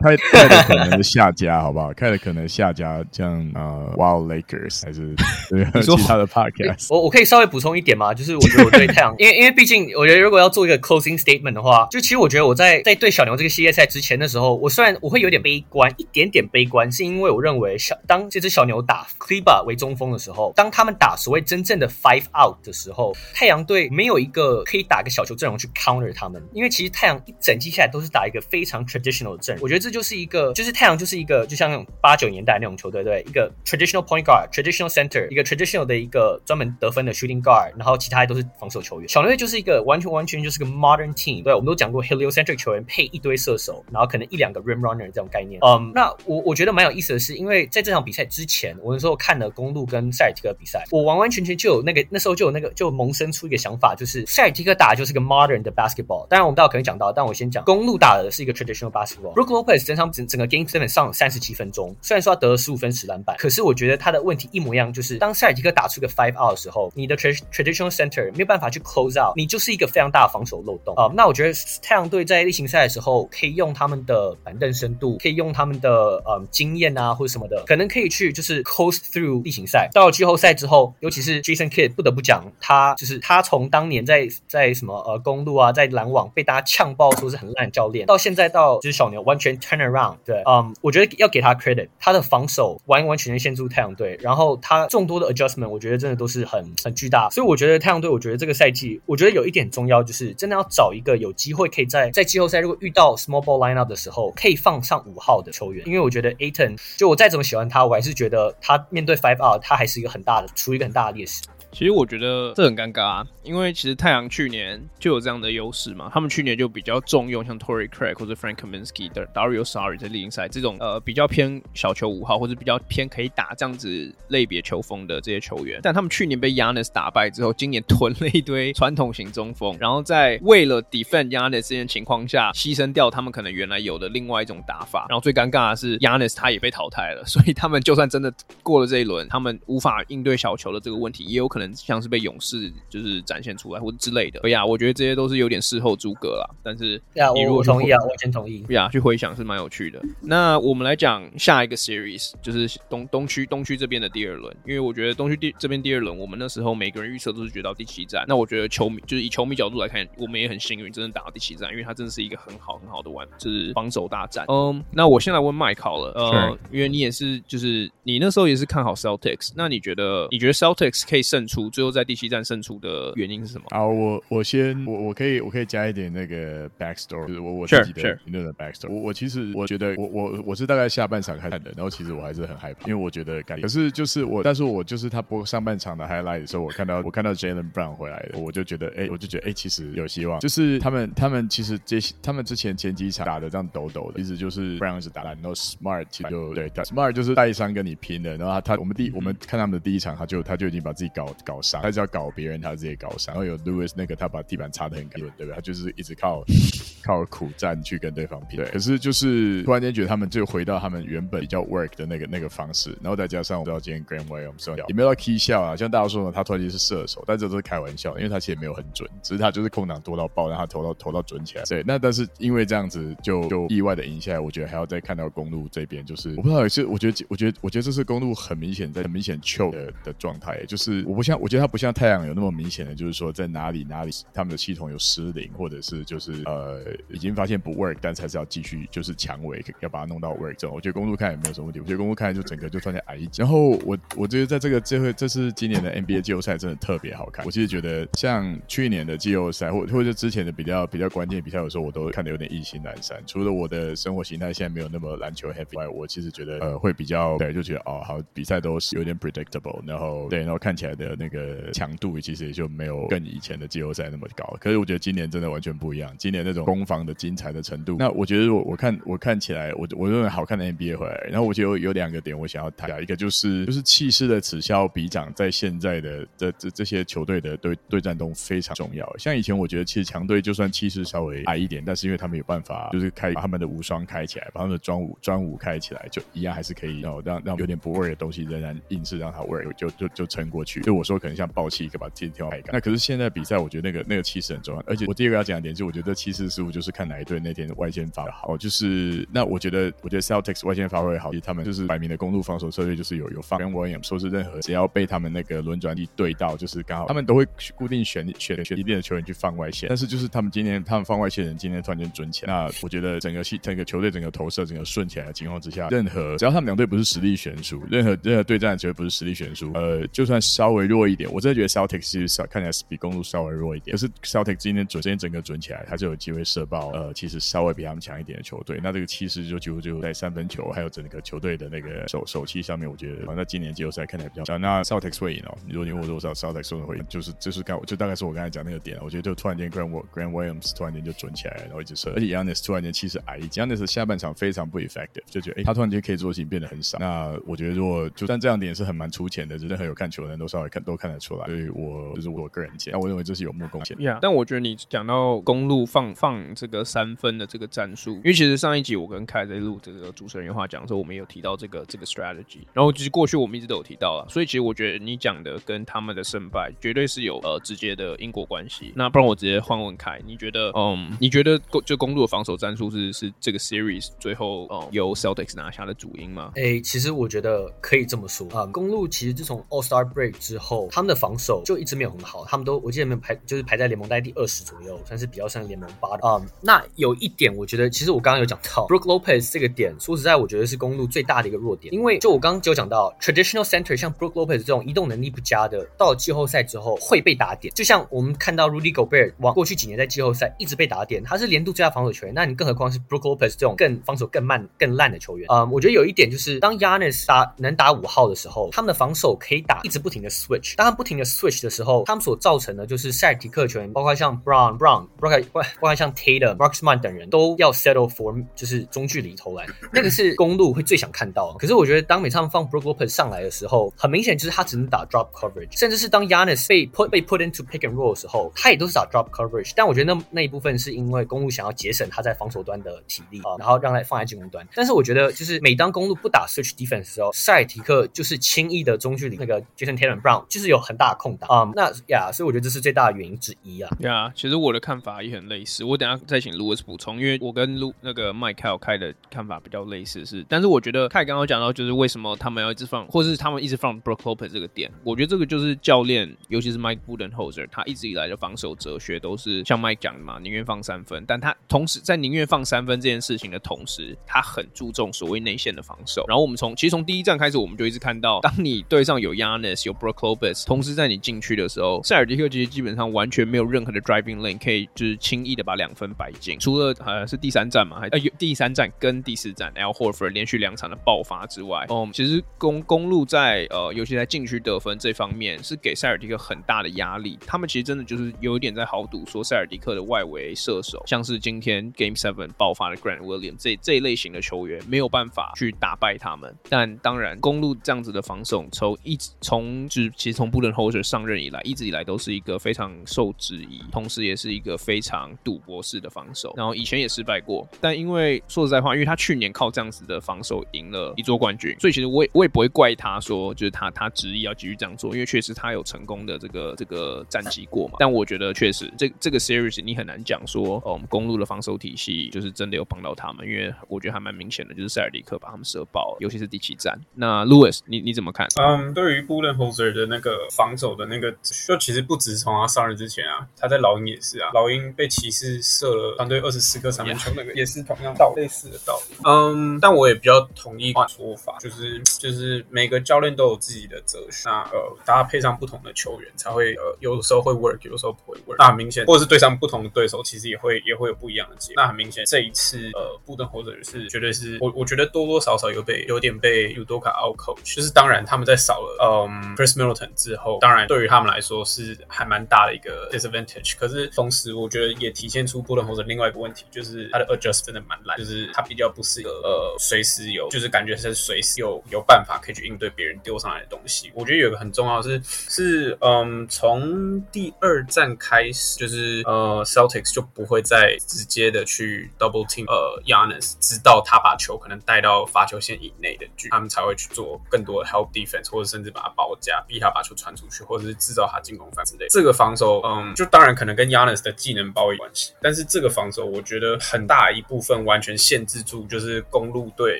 凯凯的可能是下家，好不好？开的可能下家，像呃，Wild Lakers 还是 其他的 podcast。我我可以稍微补充一点吗？就是我觉得我对太阳，因 为因为毕竟我觉得如果要做一个 closing statement 的话，就其实我觉得我在在对小牛这个系列赛之前的时候，我虽然我会有点悲观，一点点悲观，是因为我认为小当这只小牛打 c l e b a 为中锋的时候，当他们打所谓真正的 five out 的时候，太阳队没有一个可以打。打个小球阵容去 counter 他们，因为其实太阳一整季下来都是打一个非常 traditional 的阵容。我觉得这这就是一个，就是太阳就是一个，就像那种八九年代那种球队，对，一个 traditional point guard、traditional center，一个 traditional 的一个专门得分的 shooting guard，然后其他都是防守球员。小牛队就是一个完全完全就是个 modern team，对，我们都讲过 heliocentric 球员配一堆射手，然后可能一两个 rim runner 这种概念。嗯、那我我觉得蛮有意思的是，因为在这场比赛之前，我那时候看了公路跟塞尔提克比赛，我完完全全就有那个那时候就有那个就萌生出一个想法，就是塞尔提克打。就是个 modern 的 basketball，当然我们待会可能讲到，但我先讲公路打的是一个 traditional basketball。Brook Lopez 整场整整个 game seven 上了三十七分钟，虽然说他得了十五分十篮板，可是我觉得他的问题一模一样，就是当塞尔吉克打出个 five out 的时候，你的 traditional center 没有办法去 close out，你就是一个非常大的防守漏洞啊。那我觉得太阳队在例行赛的时候，可以用他们的板凳深度，可以用他们的嗯、经验啊或者什么的，可能可以去就是 coast through 例行赛。到了季后赛之后，尤其是 Jason Kidd 不得不讲，他就是他从当年在在什么呃公路啊，在篮网被大家呛爆说是很烂教练，到现在到就是小牛完全 turn around，对，嗯、um,，我觉得要给他 credit，他的防守完完全全限住太阳队，然后他众多的 adjustment，我觉得真的都是很很巨大，所以我觉得太阳队，我觉得这个赛季，我觉得有一点重要，就是真的要找一个有机会可以在在季后赛如果遇到 small ball lineup 的时候，可以放上五号的球员，因为我觉得 Ayton 就我再怎么喜欢他，我还是觉得他面对 five out，他还是一个很大的处于一个很大的劣势。其实我觉得这很尴尬啊，因为其实太阳去年就有这样的优势嘛，他们去年就比较重用像 Tory Craig 或者 Frank Kaminsky 的 Dario Saric 在例行赛这种呃比较偏小球五号或者比较偏可以打这样子类别球风的这些球员，但他们去年被 Yanis 打败之后，今年囤了一堆传统型中锋，然后在为了 defend Yanis 这件情况下，牺牲掉他们可能原来有的另外一种打法，然后最尴尬的是 Yanis 他也被淘汰了，所以他们就算真的过了这一轮，他们无法应对小球的这个问题，也有可能像是被勇士就是展现出来或者之类的。对呀，我觉得这些都是有点事后诸葛啦。但是，你如果同意啊，我先同意。对呀，去回想是蛮有趣的。那我们来讲下一个 series，就是东东区东区这边的第二轮，因为我觉得东区第这边第二轮，我们那时候每个人预测都是决到第七战。那我觉得球迷就是以球迷角度来看，我们也很幸运，真的打到第七战，因为它真的是一个很好很好的玩，就是防守大战。嗯，那我先来问麦考了，呃，因为你也是，就是你那时候也是看好 Celtics，那你觉得你觉得 Celtics 可以胜出，最后在第七站胜出的原因是什么？啊，我我先我我可以我可以加一点那个 backstory，就是我我自己的评论的 backstory。我我其实我觉得我我我是大概下半场看的，然后其实我还是很害怕，因为我觉得感觉可是就是我，但是我就是他播上半场的 highlight 的时候，我看到我看到 Jaylen Brown 回来的，我就觉得哎、欸，我就觉得哎、欸，其实有希望。就是他们他们其实这他们之前前几场打的这样抖抖的，其实就是 Brown 是打烂，然后 Smart 就对，Smart 就是带伤跟你拼的，然后他他我们第我们看他们的第一场，他就他就已经把自己搞搞伤，他只要搞别人，他自己搞伤。然后有 Lewis 那个，他把地板擦的很干净，对不对？他就是一直靠 靠苦战去跟对方拼。对，可是就是突然间觉得他们就回到他们原本比较 work 的那个那个方式，然后再加上我知道今天 Grant Williams 也没有到 key shot 啊，像大家说呢，他突然间是射手，但这都是开玩笑，因为他其实没有很准，只是他就是空档多到爆，让他投到投到准起来。对，那但是因为这样子就就意外的赢下来，我觉得还要再看到公路这边，就是我不知道也是，我觉得我觉得我觉得这次公路很明显在很明显 choke 的的状态，就是我不晓像，我觉得它不像太阳有那么明显的，就是说在哪里哪里他们的系统有失灵，或者是就是呃已经发现不 work，但是还是要继续就是强维要把它弄到 work 这种。我觉得公路看也没有什么问题，我觉得公路看就整个就突然间矮一截。然后我我觉得在这个这回这是今年的 NBA 季后赛真的特别好看。我其实觉得像去年的季后赛或或者之前的比较比较关键比赛，有时候我都看得有点意兴阑珊。除了我的生活形态现在没有那么篮球 heavy 外，我其实觉得呃会比较对，就觉得哦好比赛都是有点 predictable，然后对，然后看起来的那个强度其实也就没有跟以前的季后赛那么高。可是我觉得今年真的完全不一样，今年那种攻防的精彩的程度，那我觉得我我看我看起来我我认为好看的 NBA 回来，然后我觉得有两个点我想要谈，一个就是就是气势的此消彼长，在现在的这这这些球队的对对战中非常重要。像以前我觉得其实强队就算气势稍微矮一点，但是因为他们有办法就是开把他们的无双开起来，把他们的专武专武开起来，就一样还是可以让让让有点不 work 的东西仍然硬是让它 work 就就就撑过去。就我说可能像爆气一个把自己跳开。那可是现在比赛我觉得那个那个气势很重要，而且我第二个要讲的点是我觉得气势似乎就是看哪一队那天外线发挥好。就是那我觉得我觉得 Celtics 外线发挥好，其实他们就是摆明的公路防守策略就是有有放跟 William 说是任何只要被他们那个轮转力对到，就是刚好他们都会固定选选选一定的球员去放外线。但是就是他们今天他们放外线人今天突然间准起来，那我觉得整个系整个球队整个投射整个顺起来的情况之下，任何只要他们两队不是实力悬殊，任何任何对战的球队不是实力悬殊，呃，就算稍微弱弱一点，我真的觉得 Celtic 其实看起来是比公路稍微弱一点。可是 Celtic 今天准今天整个准起来，他就有机会射爆呃，其实稍微比他们强一点的球队。那这个气势就几乎就在三分球还有整个球队的那个手手气上面，我觉得反正今年季后赛看起来比较强。那 Celtic 会赢哦，如果你问我多少 Celtic 会赢，就是就是刚就大概是我刚才讲那个点，我觉得就突然间 Grant Grant Williams 突然间就准起来，然后一直射，而且 Giannis 突然间气势矮一截，Giannis 下半场非常不 effective，就觉得哎、他突然间可以做事情变得很少。那我觉得如果就算这样点是很蛮出钱的，就是很有看球的人都稍微看都看得出来。所以我就是我个人见，那我认为这是有目共睹。Yeah, 但我觉得你讲到公路放放这个三分的这个战术，因为其实上一集我跟凯在录这个主持人原话讲的时候，我们有提到这个这个 strategy，然后其实过去我们一直都有提到了，所以其实我觉得你讲的跟他们的胜败绝对是有呃直接的因果关系。那不然我直接换问凯，你觉得嗯，你觉得就公路的防守战术是是这个 series 最后嗯由 Celtics 拿下的主因吗？哎、欸，其实我觉得可以这么说啊，公路其实自从 All Star Break 之后，他们的防守就一直没有很好，他们都我记得没有排就是排在联盟在第二十左右，算是比较像联盟八的啊、嗯。那有一点，我觉得其实我刚刚有讲到 Brook Lopez 这个点，说实在，我觉得是公路最大的一个弱点，因为就我刚刚就讲到 Traditional Center 像 Brook Lopez 这种移动能力不佳的，到了季后赛之后会被打点，就像我们看到 Rudy Gobert 往过去几年在季后赛一直被打点，他是年度最佳防守球员，那你更何况是 Brook Lopez 这种更防守更慢更烂的球员啊、嗯？我觉得有一点就是，当 Yanis 打能打五号的时候，他们的防守可以打一直不停的 Switch，当他不停的 Switch 的时候，他们所造成的就是塞尔提克球员，包括像 Brown Brown，包括包括像 Tatum、Marcus Smart 等人都要 settle for 就是中距离投篮，那个是公路会最想看到。可是我觉得当每次他们放 Brook Lopez 上来的时候，很明显就是他只能打 drop coverage，甚至是当 Giannis 被 put 被 put into pick and roll 的时候，他也都是打 drop coverage。但我觉得那那一部分是因为公路想要节省他在防守端的体力啊，然后让他放在进攻端。但是我觉得就是每当公路不打 switch defense 的时候，塞尔提克就是轻易的中距离那个 Jason Tatum Brown 就是有很大的空档啊、嗯。那呀，所以我觉得这是最大的原因之一啊。呀，其实我的看法也很类似。我等下再请 Louis 补充，因为我跟 Lu 那个 Michael 开的看法比较类似是。但是我觉得凯刚刚讲到就是为什么他们要一直放，或是他们一直放 Brook Lopez 这个点，我觉得这个就是教练，尤其是 Mike Budenholzer，他一直以来的防守哲学都是像 Mike 讲的嘛，宁愿放三分，但他同时在宁愿放三分这件事情的同时，他很注重所谓内线的防守。然后我们从其实从第一站开始，我们就一直看到，当你对上有 Giannis 有 Brook Lopez，同时在你禁区的时候，塞尔迪克其实基本上完全没有任何的 driving lane 可以就是轻易的把两分摆进，除了好像是第三站嘛，还呃有第三站跟第四站 Al Horford 连续两场的爆发之外，嗯，其实公公路在呃尤其在禁区得分这方面是给塞尔迪克很大的压力，他们其实真的就是有一点在豪赌说塞尔迪克的外围射手，像是今天 Game Seven 爆发的 Grant Williams 这这一类型的球员没有办法去打败他们，但当然公路这样子的防守从一直从就是其实从 Budenholzer 上任以来，一直以来都是一个非常受质疑，同时也是一个非常赌博式的防守，然后以前也失败过，但因为说实在话，因为他去年靠这样子的防守赢了一座冠军，所以其实我也我也不会怪他说就是他他执意要继续这样做，因为确实他有成功的这个这个战绩过嘛，但我觉得确实这这个 series 你很难讲说，哦，我们公路的防守体系就是真的有帮到他们，因为我觉得还蛮明显的，就是塞尔迪克把他们射爆，尤其是第七战。那 Louis，你你怎么看？嗯，对于 Budenholzer 的那那个防守的那个，就其实不止从他上任之前啊，他在老鹰也是啊，老鹰被骑士射了团队二十四颗三分球，那个也是同样道理，类似的道理。嗯，但我也比较同意换说法，就是就是每个教练都有自己的哲学，那呃搭配上不同的球员才会呃有时候会 work，有时候不会 work。那很明显，或者是对上不同的对手，其实也会也会有不一样的结果。那很明显，这一次呃布登霍泽尔是绝对是我我觉得多多少少有被有点被 Udoka out coach，就是当然他们在少了嗯 Chris Middleton 之后，当然对于他们来说是还蛮大的一个 disadvantage。可是同时我觉得也体现出布登霍泽尔另外一个问题，就是他的 adjust 真的蛮烂，就是他比较不是一个呃随时有，就是感觉是随时有有办法可以去应对别人丢上来的东西。我觉得有个很重要是是嗯从第二战开始，就是呃 Celtics 就不会再直接的去 double team 呃 Giannis，直到他把球可能带到罚球线以内的距，他们才会去做更多的 help defense，或者甚至把他包夹，逼他把球传出去，或者是制造他进攻犯之类。这个防守嗯就当然可能跟 Yanis 的技能包有关系，但是这个防守我觉得很大一部分完全限制住就是公路队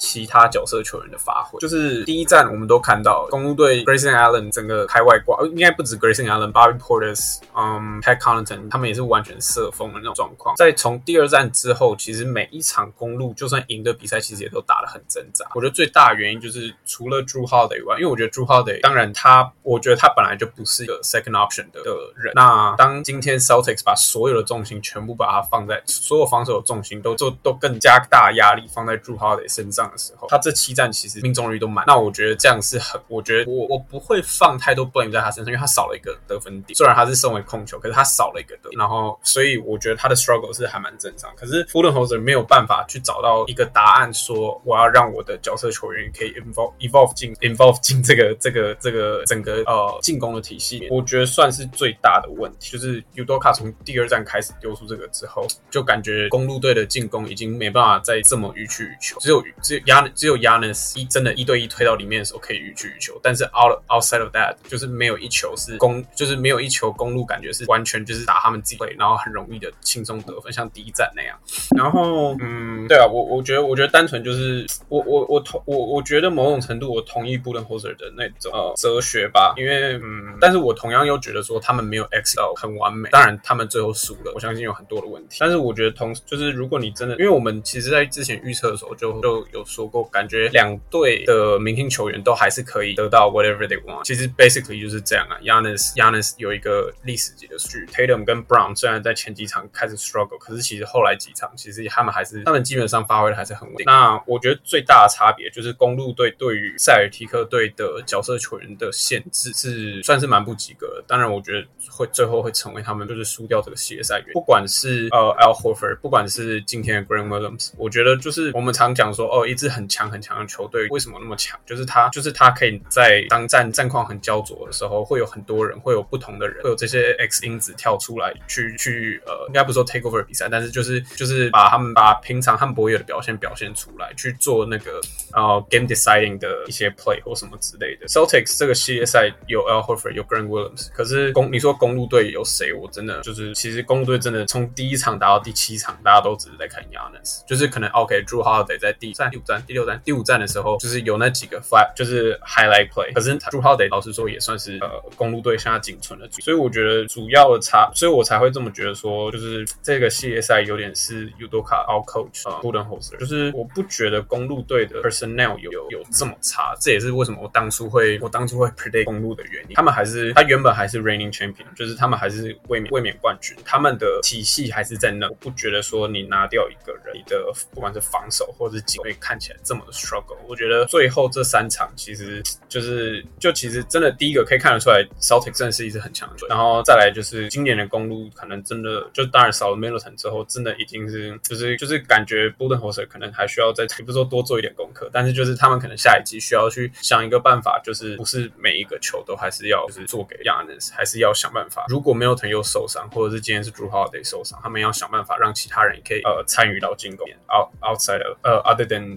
其他角色球员的发挥。就是第一站我们都看到公路队 Grayson Allen 整个开外挂，应该不止 Grayson Allen，Bobby Portis，嗯，Pat Connaughton 他们也是完全射疯的那种状况。在从第二站之后，其实每一场公路就算赢的比赛，其实也都打得很挣扎。我觉得最大原因就是除了 Jrue Holiday 以外，因为我觉得 Jrue Holiday 当然他，我觉觉得他本来就不是一个 second option 的的人。那当今天 Celtics 把所有的重心全部把它放在所有防守的重心都做都更加大压力放在 Jrue Holiday 身上的时候，他这七战其实命中率都满。那我觉得这样是很，我觉得我我不会放太多 blame 在他身上，因为他少了一个得分点。虽然他是身为控球，可是他少了一个得，然后所以我觉得他的 struggle 是还蛮正常。可是 Budenholzer 没有办法去找到一个答案，说我要让我的角色球员可以 involve evolve 进 involve 进这个这个这个整个呃进攻的体系，我觉得算是最大的问题。就是 Udoka 从第二战开始丢出这个之后，就感觉公路队的进攻已经没办法再这么予取予求，只有只有亚只有亚能一真的一对一推到里面的时候可以予取予求，但是 out outside of that 就是没有一球是公，就是没有一球公路感觉是完全就是打他们自己，然后很容易的轻松得分，像第一战那样。然后嗯，对啊，我我觉得我觉得单纯就是我我我同我我觉得某种程度我同意布伦霍泽的那种呃哲学吧，因为嗯，但是我同样又觉得说他们没有 X 到很完美，当然他们最后输了，我相信有很多的问题，但是我觉得同就是如果你真的，因为我们其实在之前预测的时候就就有说过，感觉两队的明星球员都还是可以得到 whatever they want，其实 basically 就是这样啊 Yanis Yanis 有一个历史级的数据，Tatum 跟 Brown 虽然在前几场开始 struggle，可是其实后来几场其实他们还是他们基本上发挥的还是很稳定。那我觉得最大的差别就是公鹿队对于塞尔提克队的角色球员的限制是算是蛮不及格。当然，我觉得会最后会成为他们就是输掉这个系列赛原因。不管是呃 Al Horford，不管是今天的 Grant Williams，我觉得就是我们常讲说哦，一支很强很强的球队为什么那么强？就是他就是他可以在当战战况很焦灼的时候，会有很多人，会有不同的人，会有这些 X 因子跳出来去去呃，应该不说 take over 比赛，但是就是就是把他们把平常他们不会有的表现表现出来，去做那个呃 game deciding 的一些 play 或什么之类的。Celtics 这个系列赛有 Al Horford 有 Grant Williams，可是公你说公公路队有谁？我真的就是其实公路队真的从第一场打到第七场，大家都只是在看 Giannis，就是可能 OK Jrue Holiday 在第三、第五战、第六战、第五战的时候，就是有那几个 flat 就是 highlight play，可是 Jrue Holiday 老实说也算是呃公路队现在仅存的，所以我觉得主要的差，所以我才会这么觉得说，就是这个系列赛有点是 Udoka out coach 啊 Budenholzer 就是我不觉得公路队的 personnel 有有有这么差，这也是为什么我当初会我当初会 predict 公路的原因。他们还是他原本还是 reigning champion，就是他们还是卫冕卫冕冠军，他们的体系还是在那。我不觉得说你拿掉一个人，你的不管是防守或者是进攻看起来这么的 struggle。我觉得最后这三场其实就是就其实真的第一个可以看得出来，Celtic 真的是一支很强的队。然后再来就是今年的公路可能真的就当然少了 Middleton 之后，真的已经是就是就是感觉 b u d e n h o s e r 可能还需要再也不是说多做一点功课，但是就是他们可能下一季需要去想一个办法，就是不是每一个球都还是要就是做给 Giannis，还是要想。如果 Middleton 又受伤，或者是今天是 Jrue Holiday 受伤，他们要想办法让其他人也可以呃参与到进攻。Out outside of 呃、uh, other than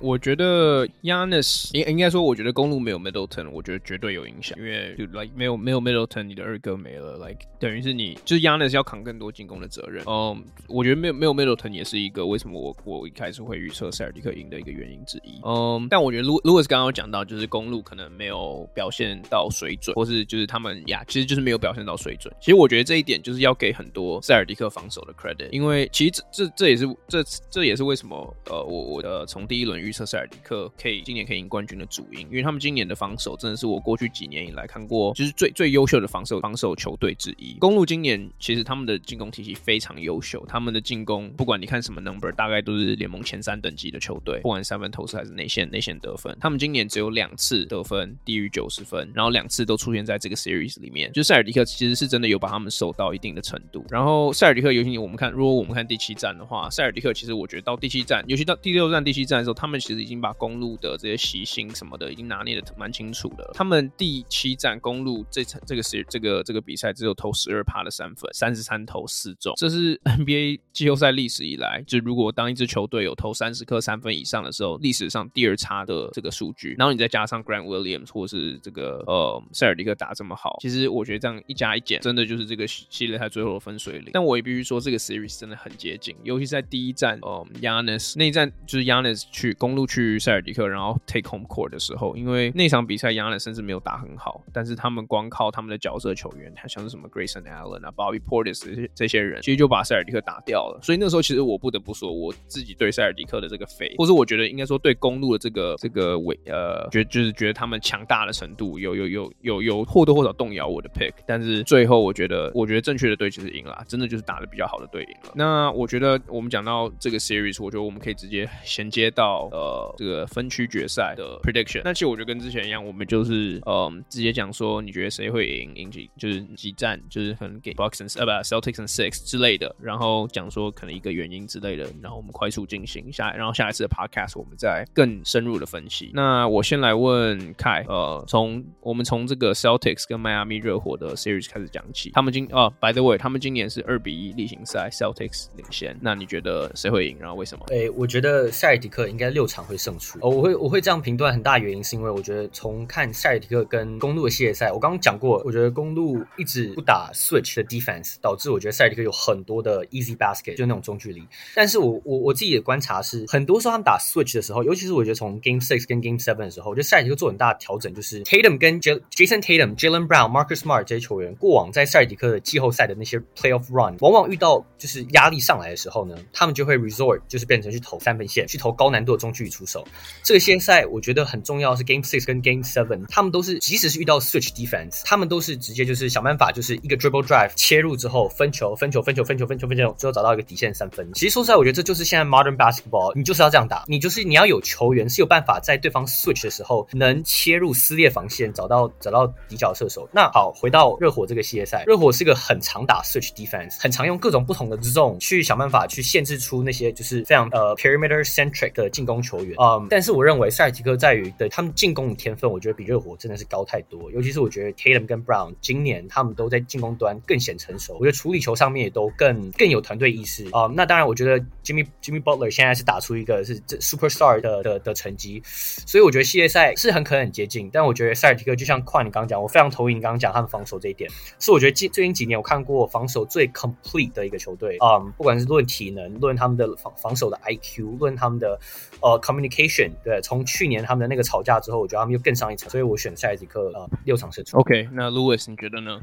我觉得 Giannis 应应该说，我觉得公路没有 Middleton，我觉得绝对有影响，因为就 like 没有没有 Middleton，你的二哥没了，like 等于是你就是 Giannis 要扛更多进攻的责任。嗯，我觉得没有没有 Middleton 也是一个为什么我我一开始会预测塞尔迪克赢的一个原因之一。嗯，但我觉得如如果是刚刚有讲到，就是公路可能没有表现。到水准，或是就是他们呀，其实就是没有表现到水准。其实我觉得这一点就是要给很多塞尔迪克防守的 credit，因为其实这这这也是这这也是为什么呃我我的从第一轮预测塞尔迪克可以今年可以赢冠军的主因，因为他们今年的防守真的是我过去几年以来看过就是最最优秀的防守防守球队之一。公路今年其实他们的进攻体系非常优秀，他们的进攻不管你看什么 number，大概都是联盟前三等级的球队，不管三分投射还是内线内线得分，他们今年只有两次得分低于九十分，然后两次都出现在这个 series 里面，就塞尔迪克其实是真的有把他们守到一定的程度。然后塞尔迪克，尤其我们看，如果我们看第七战的话，塞尔迪克其实我觉得到第七战，尤其到第六战、第七战的时候，他们其实已经把公路的这些习性什么的已经拿捏的蛮清楚的。他们第七站公路这场这个是这个这个比赛只有投十二趴的三分，三十三投四中，这是 NBA 季后赛历史以来，就如果当一支球队有投三十颗三分以上的时候，历史上第二差的这个数据。然后你再加上 Grant Williams 或是这个呃塞尔迪克打这么好，其实我觉得这样一加一减，真的就是这个系列赛最后的分水岭。但我也必须说，这个 series 真的很接近，尤其是在第一站，嗯，Yannis 那一战就是 Yannis 去公路去塞尔迪克，然后 take home court 的时候，因为那场比赛，Yannis 甚至没有打很好，但是他们光靠他们的角色球员，像是什么 Grayson Allen 啊、Bobby Portis 这些这些人，其实就把塞尔迪克打掉了。所以那时候其实我不得不说，我自己对塞尔迪克的这个 faith，或是我觉得应该说对公路的这个这个尾呃，觉就是觉得他们强大的程度有有有有有或多或少动摇我的 pick，但是是最后我觉得我觉得正确的队就是赢了，真的就是打的比较好的队赢了。那我觉得我们讲到这个 series，我觉得我们可以直接衔接到呃这个分区决赛的 prediction。那其实我觉得跟之前一样，我们就是嗯、呃、直接讲说你觉得谁会赢，赢几就是几战，就是可能给 Bucks 呃不 Celtics and Six 之类的，然后讲说可能一个原因之类的，然后我们快速进行下，然后下一次的 podcast 我们再更深入的分析。那我先来问凯，呃，从我们从这个 Celtics 跟迈阿密热火的 series 开始讲起。他们今哦，by the way，他们今年是二比一例行赛，Celtics 领先。那你觉得谁会赢？然后为什么？哎、欸，我觉得塞尔迪克应该六场会胜出。哦，我会我会这样评断，很大原因是因为我觉得从看塞尔迪克跟公路的系列赛，我刚刚讲过，我觉得公路一直不打 switch 的 defense，导致我觉得塞尔迪克有很多的 easy basket，就那种中距离。但是我我我自己的观察是，很多时候他们打 switch 的时候，尤其是我觉得从 Game Six 跟 Game Seven 的时候，我觉得塞尔迪克做很大的调整，就是 Tatum 跟 Jason Tatum、Jaylen Brown、Marcus Smart 这些球员，过往在塞尔迪克的季后赛的那些 Playoff Run，往往遇到就是压力上来的时候呢，他们就会 resort 就是变成去投三分线，去投高难度的中距离出手。这个系列赛我觉得很重要是 Game Six 跟 Game Seven，他们都是即使是遇到 Switch Defense，他们都是直接就是想办法就是一个 Dribble Drive 切入之后分球、分球、分球、分球、分球、分球，最后找到一个底线三分。其实说实在，我觉得这就是现在 Modern Basketball，你就是要这样打，你就是你要有球员是有办法在对方 Switch 的时候能切入撕裂防线，找到找到底角射手。那好，回到热火这个系列赛，热火是一个很常打 Switch Defense，很常用各种不同的 Zone 去想办法去限制出那些就是非常呃 Perimeter Centric 的进攻球员。嗯，但是我认为塞尔提克在于的他们进攻的天分，我觉得比热火真的是高太多。尤其是我觉得 Tatum 跟 Brown 今年他们都在进攻端更显成熟，我觉得处理球上面也都更更有团队意识啊、嗯。那当然，我觉得 Jimmy Jimmy Butler 现在是打出一个是这 Superstar 的的的成绩，所以我觉得系列赛是很可能很接近。但我觉得塞尔提克就像矿你刚刚讲，我非常同意你刚刚讲他们防守这一点，是我觉得近最近几年我看过防守最 complete 的一个球队啊、不管是论体能，论他们的防防守的 IQ，论他们的呃 communication，对，从去年他们的那个吵架之后，我觉得他们又更上一层，所以我选下一节课呃六场胜出。OK，那 Louis 你觉得呢？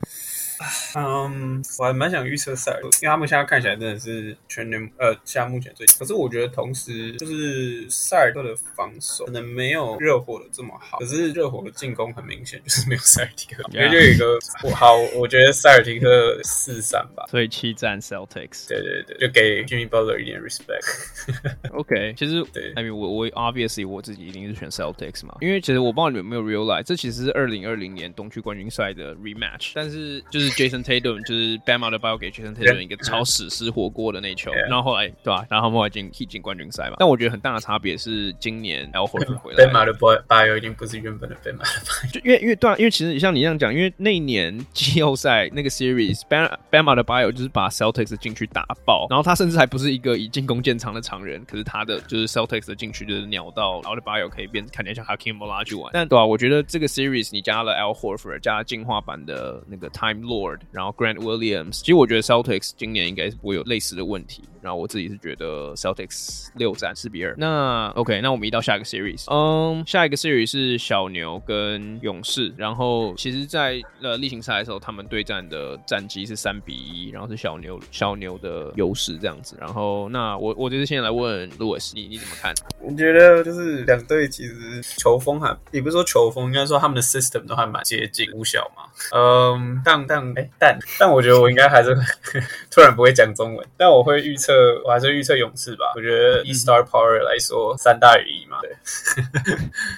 嗯，我还蛮想预测塞尔，因为他们现在看起来真的是全联呃，现在目前最强。可是我觉得同时就是塞尔特的防守可能没有热火的这么好，可是热火的进攻很明显就是没有塞尔提克，因为就有一个我好，我觉得塞尔提克四三吧，所以七战 Celtics。对对对，就给 Jimmy Butler 一点 respect。OK，其实对，I mean 我我 obviously 我自己一定是选 Celtics 嘛，因为其实我不知道你们有没有 realize，这其实是二零二零年东区冠军赛的 rematch，但是就是。Jason Tatum 就是 Bam Adebayo 给 Jason Tatum 一个超史诗火锅的那球.然后后来对吧、啊？然后后来进踢进冠军赛嘛。但我觉得很大的差别是今年 Al Horford 回来 Bam Adebayo 已经不是原本的 Bam Adebayo，就因为因为对啊，因为其实像你这样讲，因为那一年季后赛那个 Series Bam Bam Adebayo 就是把 Celtics 进去打爆，然后他甚至还不是一个以进攻见长的常人，可是他的就是 Celtics 的禁区就是鸟到 Adebayo 可以变看起来像 Hakeem Olajuwon 玩。但对啊，我觉得这个 Series 你加了 Al Horford 加进化版的那个 Time Lord，然后 Grant Williams。其实我觉得 Celtics 今年应该是不会有类似的问题。然后我自己是觉得 Celtics 六战四比二。那 OK，那我们移到下一个 Series。嗯，下一个 Series 是小牛跟勇士。然后其实在，在呃例行赛的时候，他们对战的战绩是三比一，然后是小牛小牛的优势这样子。然后那我我就是先来问 Louis，你你怎么看？我觉得就是两队其实球风还也不是说球风，应该说他们的 system 都还蛮接近，五小嘛。嗯，但但哎但但我觉得我应该还是 突然不会讲中文，但我会预测。我还是预测勇士吧。我觉得以 star power 来说，三大于一嘛。对，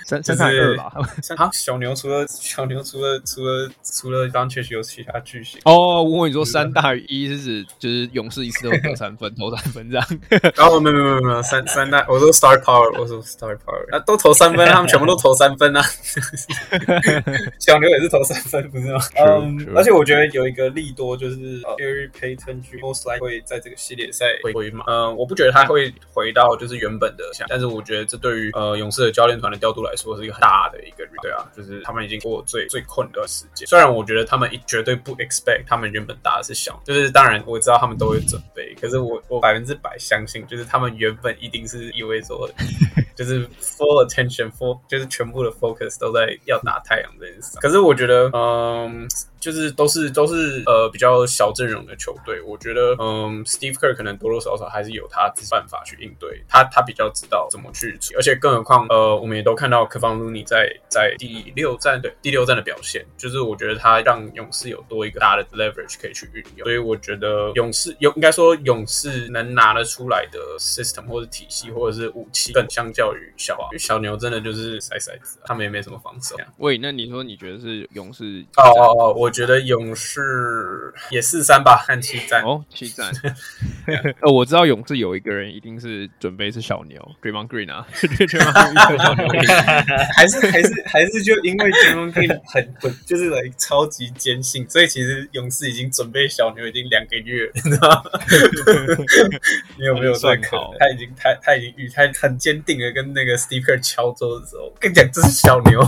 三三大于二吧。好，小牛除了小牛除了除了除了当确实有其他巨星哦。我跟你说，三大于一是指就是勇士一次都得三分，投三分这样。然 后没有没有没有三三大，我说 star power，我说 star power，啊都投三分，他们全部都投三分啊。小牛也是投三分，不是吗？嗯，而且我觉得有一个利多就是 Gary Payton most likely 会在这个系列赛。回嘛，呃，我不觉得他会回到就是原本的像，但是我觉得这对于呃勇士的教练团的调度来说是一个很大的一个对啊，就是他们已经过最最困的时间。虽然我觉得他们绝对不 expect 他们原本打的是小，就是当然我知道他们都会准备，可是我我百分之百相信，就是他们原本一定是以为说，就是 full attention full 就是全部的 focus 都在要打太阳这件事。可是我觉得，嗯。就是都是都是呃比较小阵容的球队，我觉得嗯，Steve Kerr 可能多多少少还是有他办法去应对，他他比较知道怎么去，而且更何况呃，我们也都看到 Kevon Looney 在在第六战对第六战的表现，就是我觉得他让勇士有多一个大的 leverage 可以去运用，所以我觉得勇士有应该说勇士能拿得出来的 system 或者体系或者是武器，更相较于小因为小牛真的就是塞塞子，他们也没什么防守。喂，那你说你觉得是勇士？哦哦哦，我。觉得勇士也四三吧，看七战哦，七战。呃，我知道勇士有一个人一定是准备是小牛，Draymond Green 啊，还是还是还是就因为 Draymond Green 很很就是来超级坚信，所以其实勇士已经准备小牛已经两个月，你知道吗？你 有没有在考？他已经他他已经与他很坚定的跟那个 Steve Kerr 敲桌的时候，跟你讲这是小牛。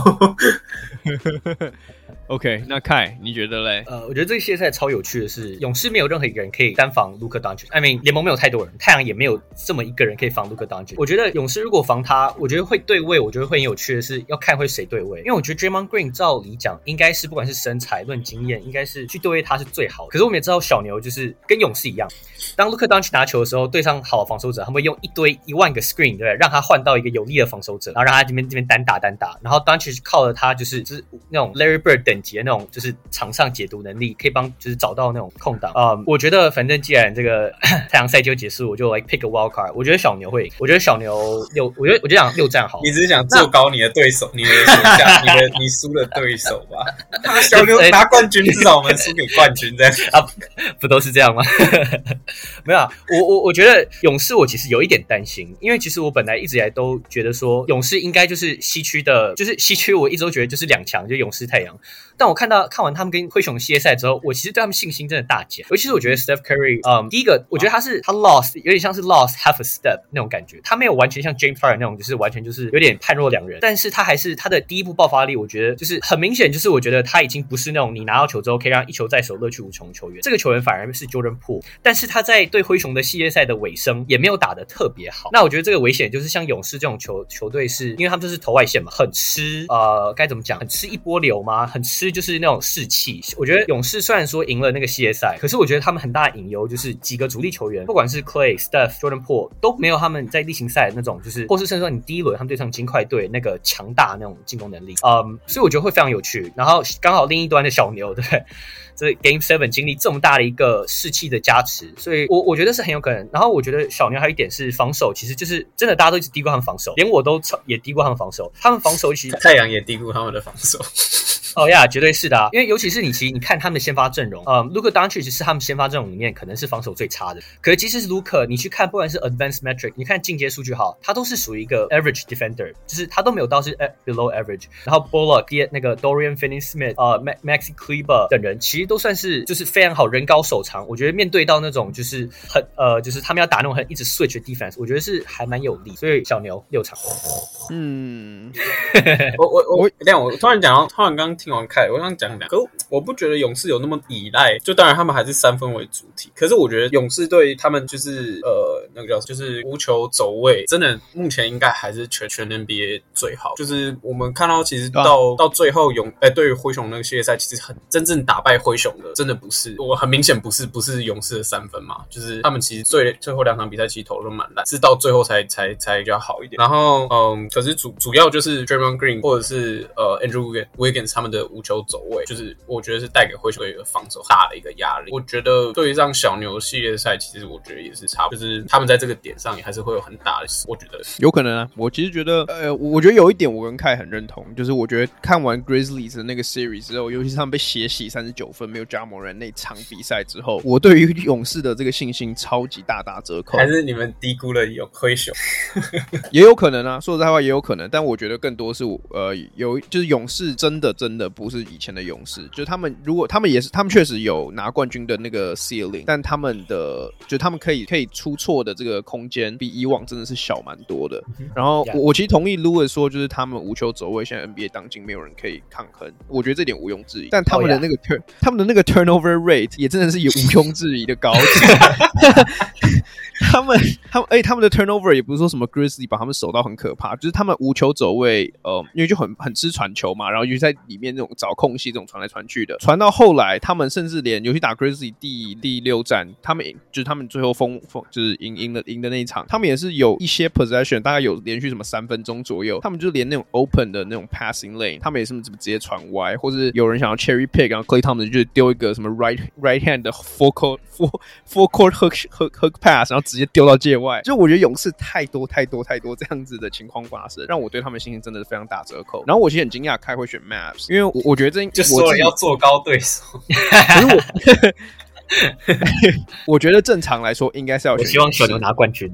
OK，那 Kai 你觉得嘞？呃，我觉得这个系列赛超有趣的是，勇士没有任何一个人可以单防 Luka Doncic。I mean，联盟没有太多人，太阳也没有这么一个人可以防 Luka Doncic。我觉得勇士如果防他，我觉得会对位。我觉得会很有趣的是，要看会谁对位。因为我觉得 Draymond Green 照理讲，应该是不管是身材论经验，应该是去对位他是最好的。可是我们也知道小牛就是跟勇士一样，当 Luka Doncic 拿球的时候，对上好的防守者，他们会用一堆一万个 screen，对不对？让他换到一个有力的防守者，然后让他这边这边单打单打。然后 Doncic 靠着他就是就是那种 Larry Bird 等级的那种就是。场上解读能力可以帮，就是找到那种空档啊。Um, 我觉得反正既然这个 太阳赛就结束，我就来 pick a wild card。我觉得小牛会，我觉得小牛六，我觉得我就想六战好。你只是想做高你的对手，你的手下，你的你输的对手吧？小牛 拿冠军，至少我们输给冠军这样 啊？不都是这样吗？没有啊，我我我觉得勇士我其实有一点担心，因为其实我本来一直以来都觉得说勇士应该就是西区的，就是西区我一直都觉得就是两强，就勇士太阳。但我看到看完他们跟灰熊系列赛之后，我其实对他们信心真的大减。尤其是我觉得 Steph Curry，嗯，第一个我觉得他是他 lost，有点像是 lost half a step 那种感觉。他没有完全像 James Harden 那种，就是完全就是有点判若两人。但是他还是他的第一步爆发力，我觉得就是很明显，就是我觉得他已经不是那种你拿到球之后可以让一球在手乐趣无穷的球员。这个球员反而是 Jordan Poole，但是他在对灰熊的系列赛的尾声也没有打得特别好。那我觉得这个危险就是像勇士这种球球队，是因为他们就是投外线嘛，很吃呃该怎么讲，很吃一波流吗？很吃就是那种士气。我觉得。勇士虽然说赢了那个系列赛，可是我觉得他们很大的隐忧就是几个主力球员，不管是 Clay、Steph、Jordan、Po 都没有他们在例行赛那种，就是或是甚至说你第一轮他们对上金块队那个强大那种进攻能力，嗯，所以我觉得会非常有趣。然后刚好另一端的小牛，对？这 Game Seven 经历这么大的一个士气的加持，所以我我觉得是很有可能。然后我觉得小牛还有一点是防守，其实就是真的大家都一直低估他们防守，连我都也低估他们防守。他们防守其实太阳也低估他们的防守。哦呀，绝对是的啊，因为尤其是你其实你看他们的先发阵容，呃，Luka Doncic 是他们先发阵容里面可能是防守最差的。可是即使是 Luka，你去看不管是 Advanced Metric，你看进阶数据哈，他都是属于一个 Average Defender，就是他都没有到是 Below Average。然后 Bullock、那个 Dorian Finney-Smith、呃 Maxi Kleber 等人，其实都算是就是非常好，人高手长。我觉得面对到那种就是很呃，就是他们要打那种很一直 Switch 的 Defense，我觉得是还蛮有利。所以小牛六场，嗯，我我我这样，我突然讲到，突然刚听。听完凯，我想讲两个我不觉得勇士有那么依赖，就当然他们还是三分为主体，可是我觉得勇士队他们就是呃那个叫就是无球走位，真的目前应该还是全全 NBA 最好。就是我们看到其实到、啊、到最后勇哎、欸、对于灰熊那个系列赛，其实很真正打败灰雄的，真的不是我很明显不是不是勇士的三分嘛，就是他们其实最最后两场比赛其实投的蛮烂，是到最后才才才比较好一点。然后嗯，可是主主要就是 Draymond Green 或者是呃 Andrew Wiggins 他们的无球走位，就是我觉得是带给灰熊一个防守大的一个压力。我觉得对于这样小牛系列赛，其实我觉得也是差，就是他们在这个点上也还是会有很大的，我觉得有可能啊。我其实觉得呃，我觉得有一点我跟凯很认同，就是我觉得看完 Grizzlies 的那个 series 之后，尤其是他们被血洗三十九分没有加盟人那场比赛之后，我对于勇士的这个信心超级大打折扣。还是你们低估了有亏熊？也有可能啊，说实在话也有可能，但我觉得更多是呃有就是勇士真的真的不是以前的勇士，就是他们如果他们也是他们确实有拿冠军的那个 ceiling，但他们的就他们可以可以出错的这个空间比以往真的是小蛮多的。然后我我其实同意 Louis 说，就是他们无球走位现在 NBA 当今没有人可以抗衡，我觉得这点毋庸置疑。但他们的那个 turn、oh, yeah. 他们的那个 turnover rate 也真的是有毋庸置疑的高。他们他们哎，他们的 turnover 也不是说什么 Grizzly 把他们守到很可怕，就是他们无球走位，呃，因为就很很吃传球嘛，然后尤其在里面那种找空隙，这种传来传去的，传到后来，他们甚至连尤其打 Grizzly 第第六战，他们就是他们最后封封就是赢赢的赢的那一场，他们也是有一些 possession，大概有连续什么三分钟左右，他们就连那种 open 的那种 passing lane，他们也是怎么直接传歪，或者是有人想要 cherry pick，然后 clay thompson 就丢一个什么 right right hand 的 full court full full court hook hook hook pass，然后直接丢到界外，就我觉得勇士太多太多太多这样子的情况发生，让我对他们信心真的是非常打折扣。然后我其实很惊讶，开会选 Maps，因为我我觉得这就说了要做高对手，可是我。我觉得正常来说应该是要选。我希望小牛拿冠军。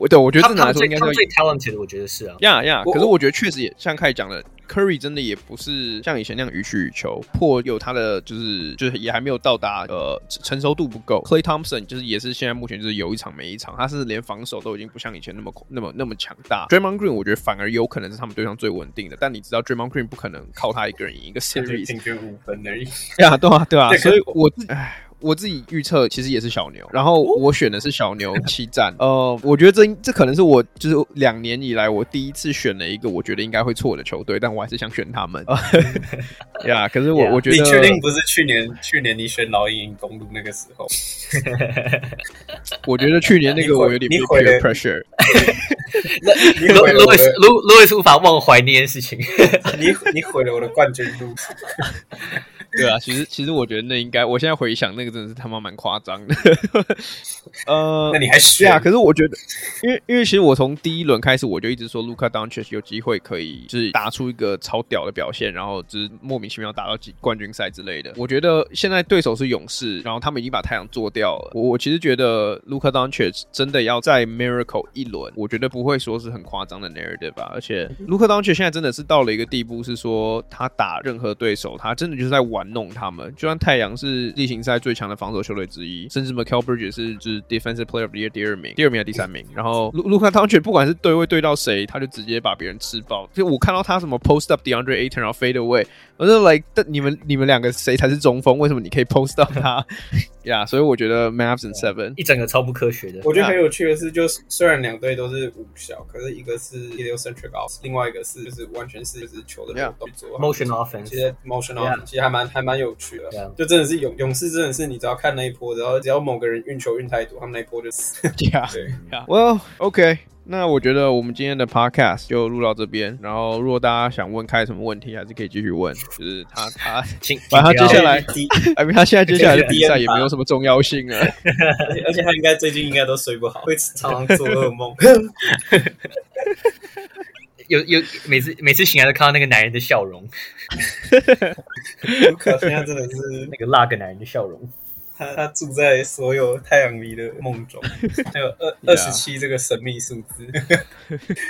我 对，我觉得正常来说应该是最 talented 我觉得是啊。呀呀，可是我觉得确实也像凯讲的，Curry 真的也不是像以前那样予取予求，破有他的就是就是也还没有到达呃成熟度不够。Clay Thompson 就是也是现在目前就是有一场没一场，他是连防守都已经不像以前那么那么那么强大。Draymond Green 我觉得反而有可能是他们队上最稳定的，但你知道 Draymond Green 不可能靠他一个人赢一个 series，平均五分而已。对啊，对啊，对啊，所以我唉。我自己预测其实也是小牛，然后我选的是小牛 七战。呃，我觉得这这可能是我就是两年以来我第一次选了一个我觉得应该会错的球队，但我还是想选他们。呀，可是我我觉得你确定不是去年去年你选老鹰公路那个时候？我觉得去年那个我有点 peer pressure。路路易斯路路易斯无法忘怀那件事情。你你毁了我的冠军路。对啊，其实其实我觉得那应该，我现在回想那个真的是他妈蛮夸张的。呃，那你还选啊？可是我觉得，因为因为其实我从第一轮开始我就一直说卢卡当确实有机会可以就是打出一个超屌的表现，然后就是莫名其妙打到几冠军赛之类的。我觉得现在对手是勇士，然后他们已经把太阳做掉了。我我其实觉得卢卡当确实真的要在 Miracle 一轮，我觉得不会说是很夸张的 narrative 吧。而且卢克当确现在真的是到了一个地步，是说他打任何对手，他真的就是在玩。弄他们，就算太阳是例行赛最强的防守球队之一，甚至 Mikal Bridges 是就是 Defensive Player of the Year 第二名，第二名还是第三名。然后卢卢克当权不管是对位对到谁，他就直接把别人吃爆。就我看到他什么 Post Up DeAndre Ayton 然后 Fade Away，我就 Like，你们你们两个谁才是中锋？为什么你可以 Post Up 他？呀，yeah, 所以我觉得 Mavs and Seven 一整个超不科学的。我觉得很有趣的是，就是虽然两队都是五小，可是一个是 heliocentric offense，另外一个是就是完全是就是球的流动作 motion offense，其实 motion offense 其实还蛮还蛮有趣的。就真的是勇勇士，真的是你只要看那一波，然后只要某个人运球运太多，他们那一波就死。对，Well OK。那我觉得我们今天的 podcast 就录到这边，然后如果大家想问开什么问题，还是可以继续问。就是他他，反正他接下来，哎，他现在 接下来的比赛也没有什么重要性了，而且他应该最近应该都睡不好，会常常做噩梦。有有每次每次醒来都看到那个男人的笑容，卢可现在真的是那个那个男人的笑容。他他住在所有太阳迷的梦中，还有二二十七这个神秘数字。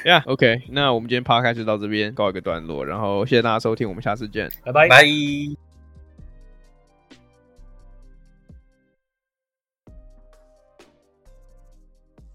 呀，OK，那我们今天 Podcast 就到这边告一个段落，然后谢谢大家收听，我们下次见，拜拜。拜。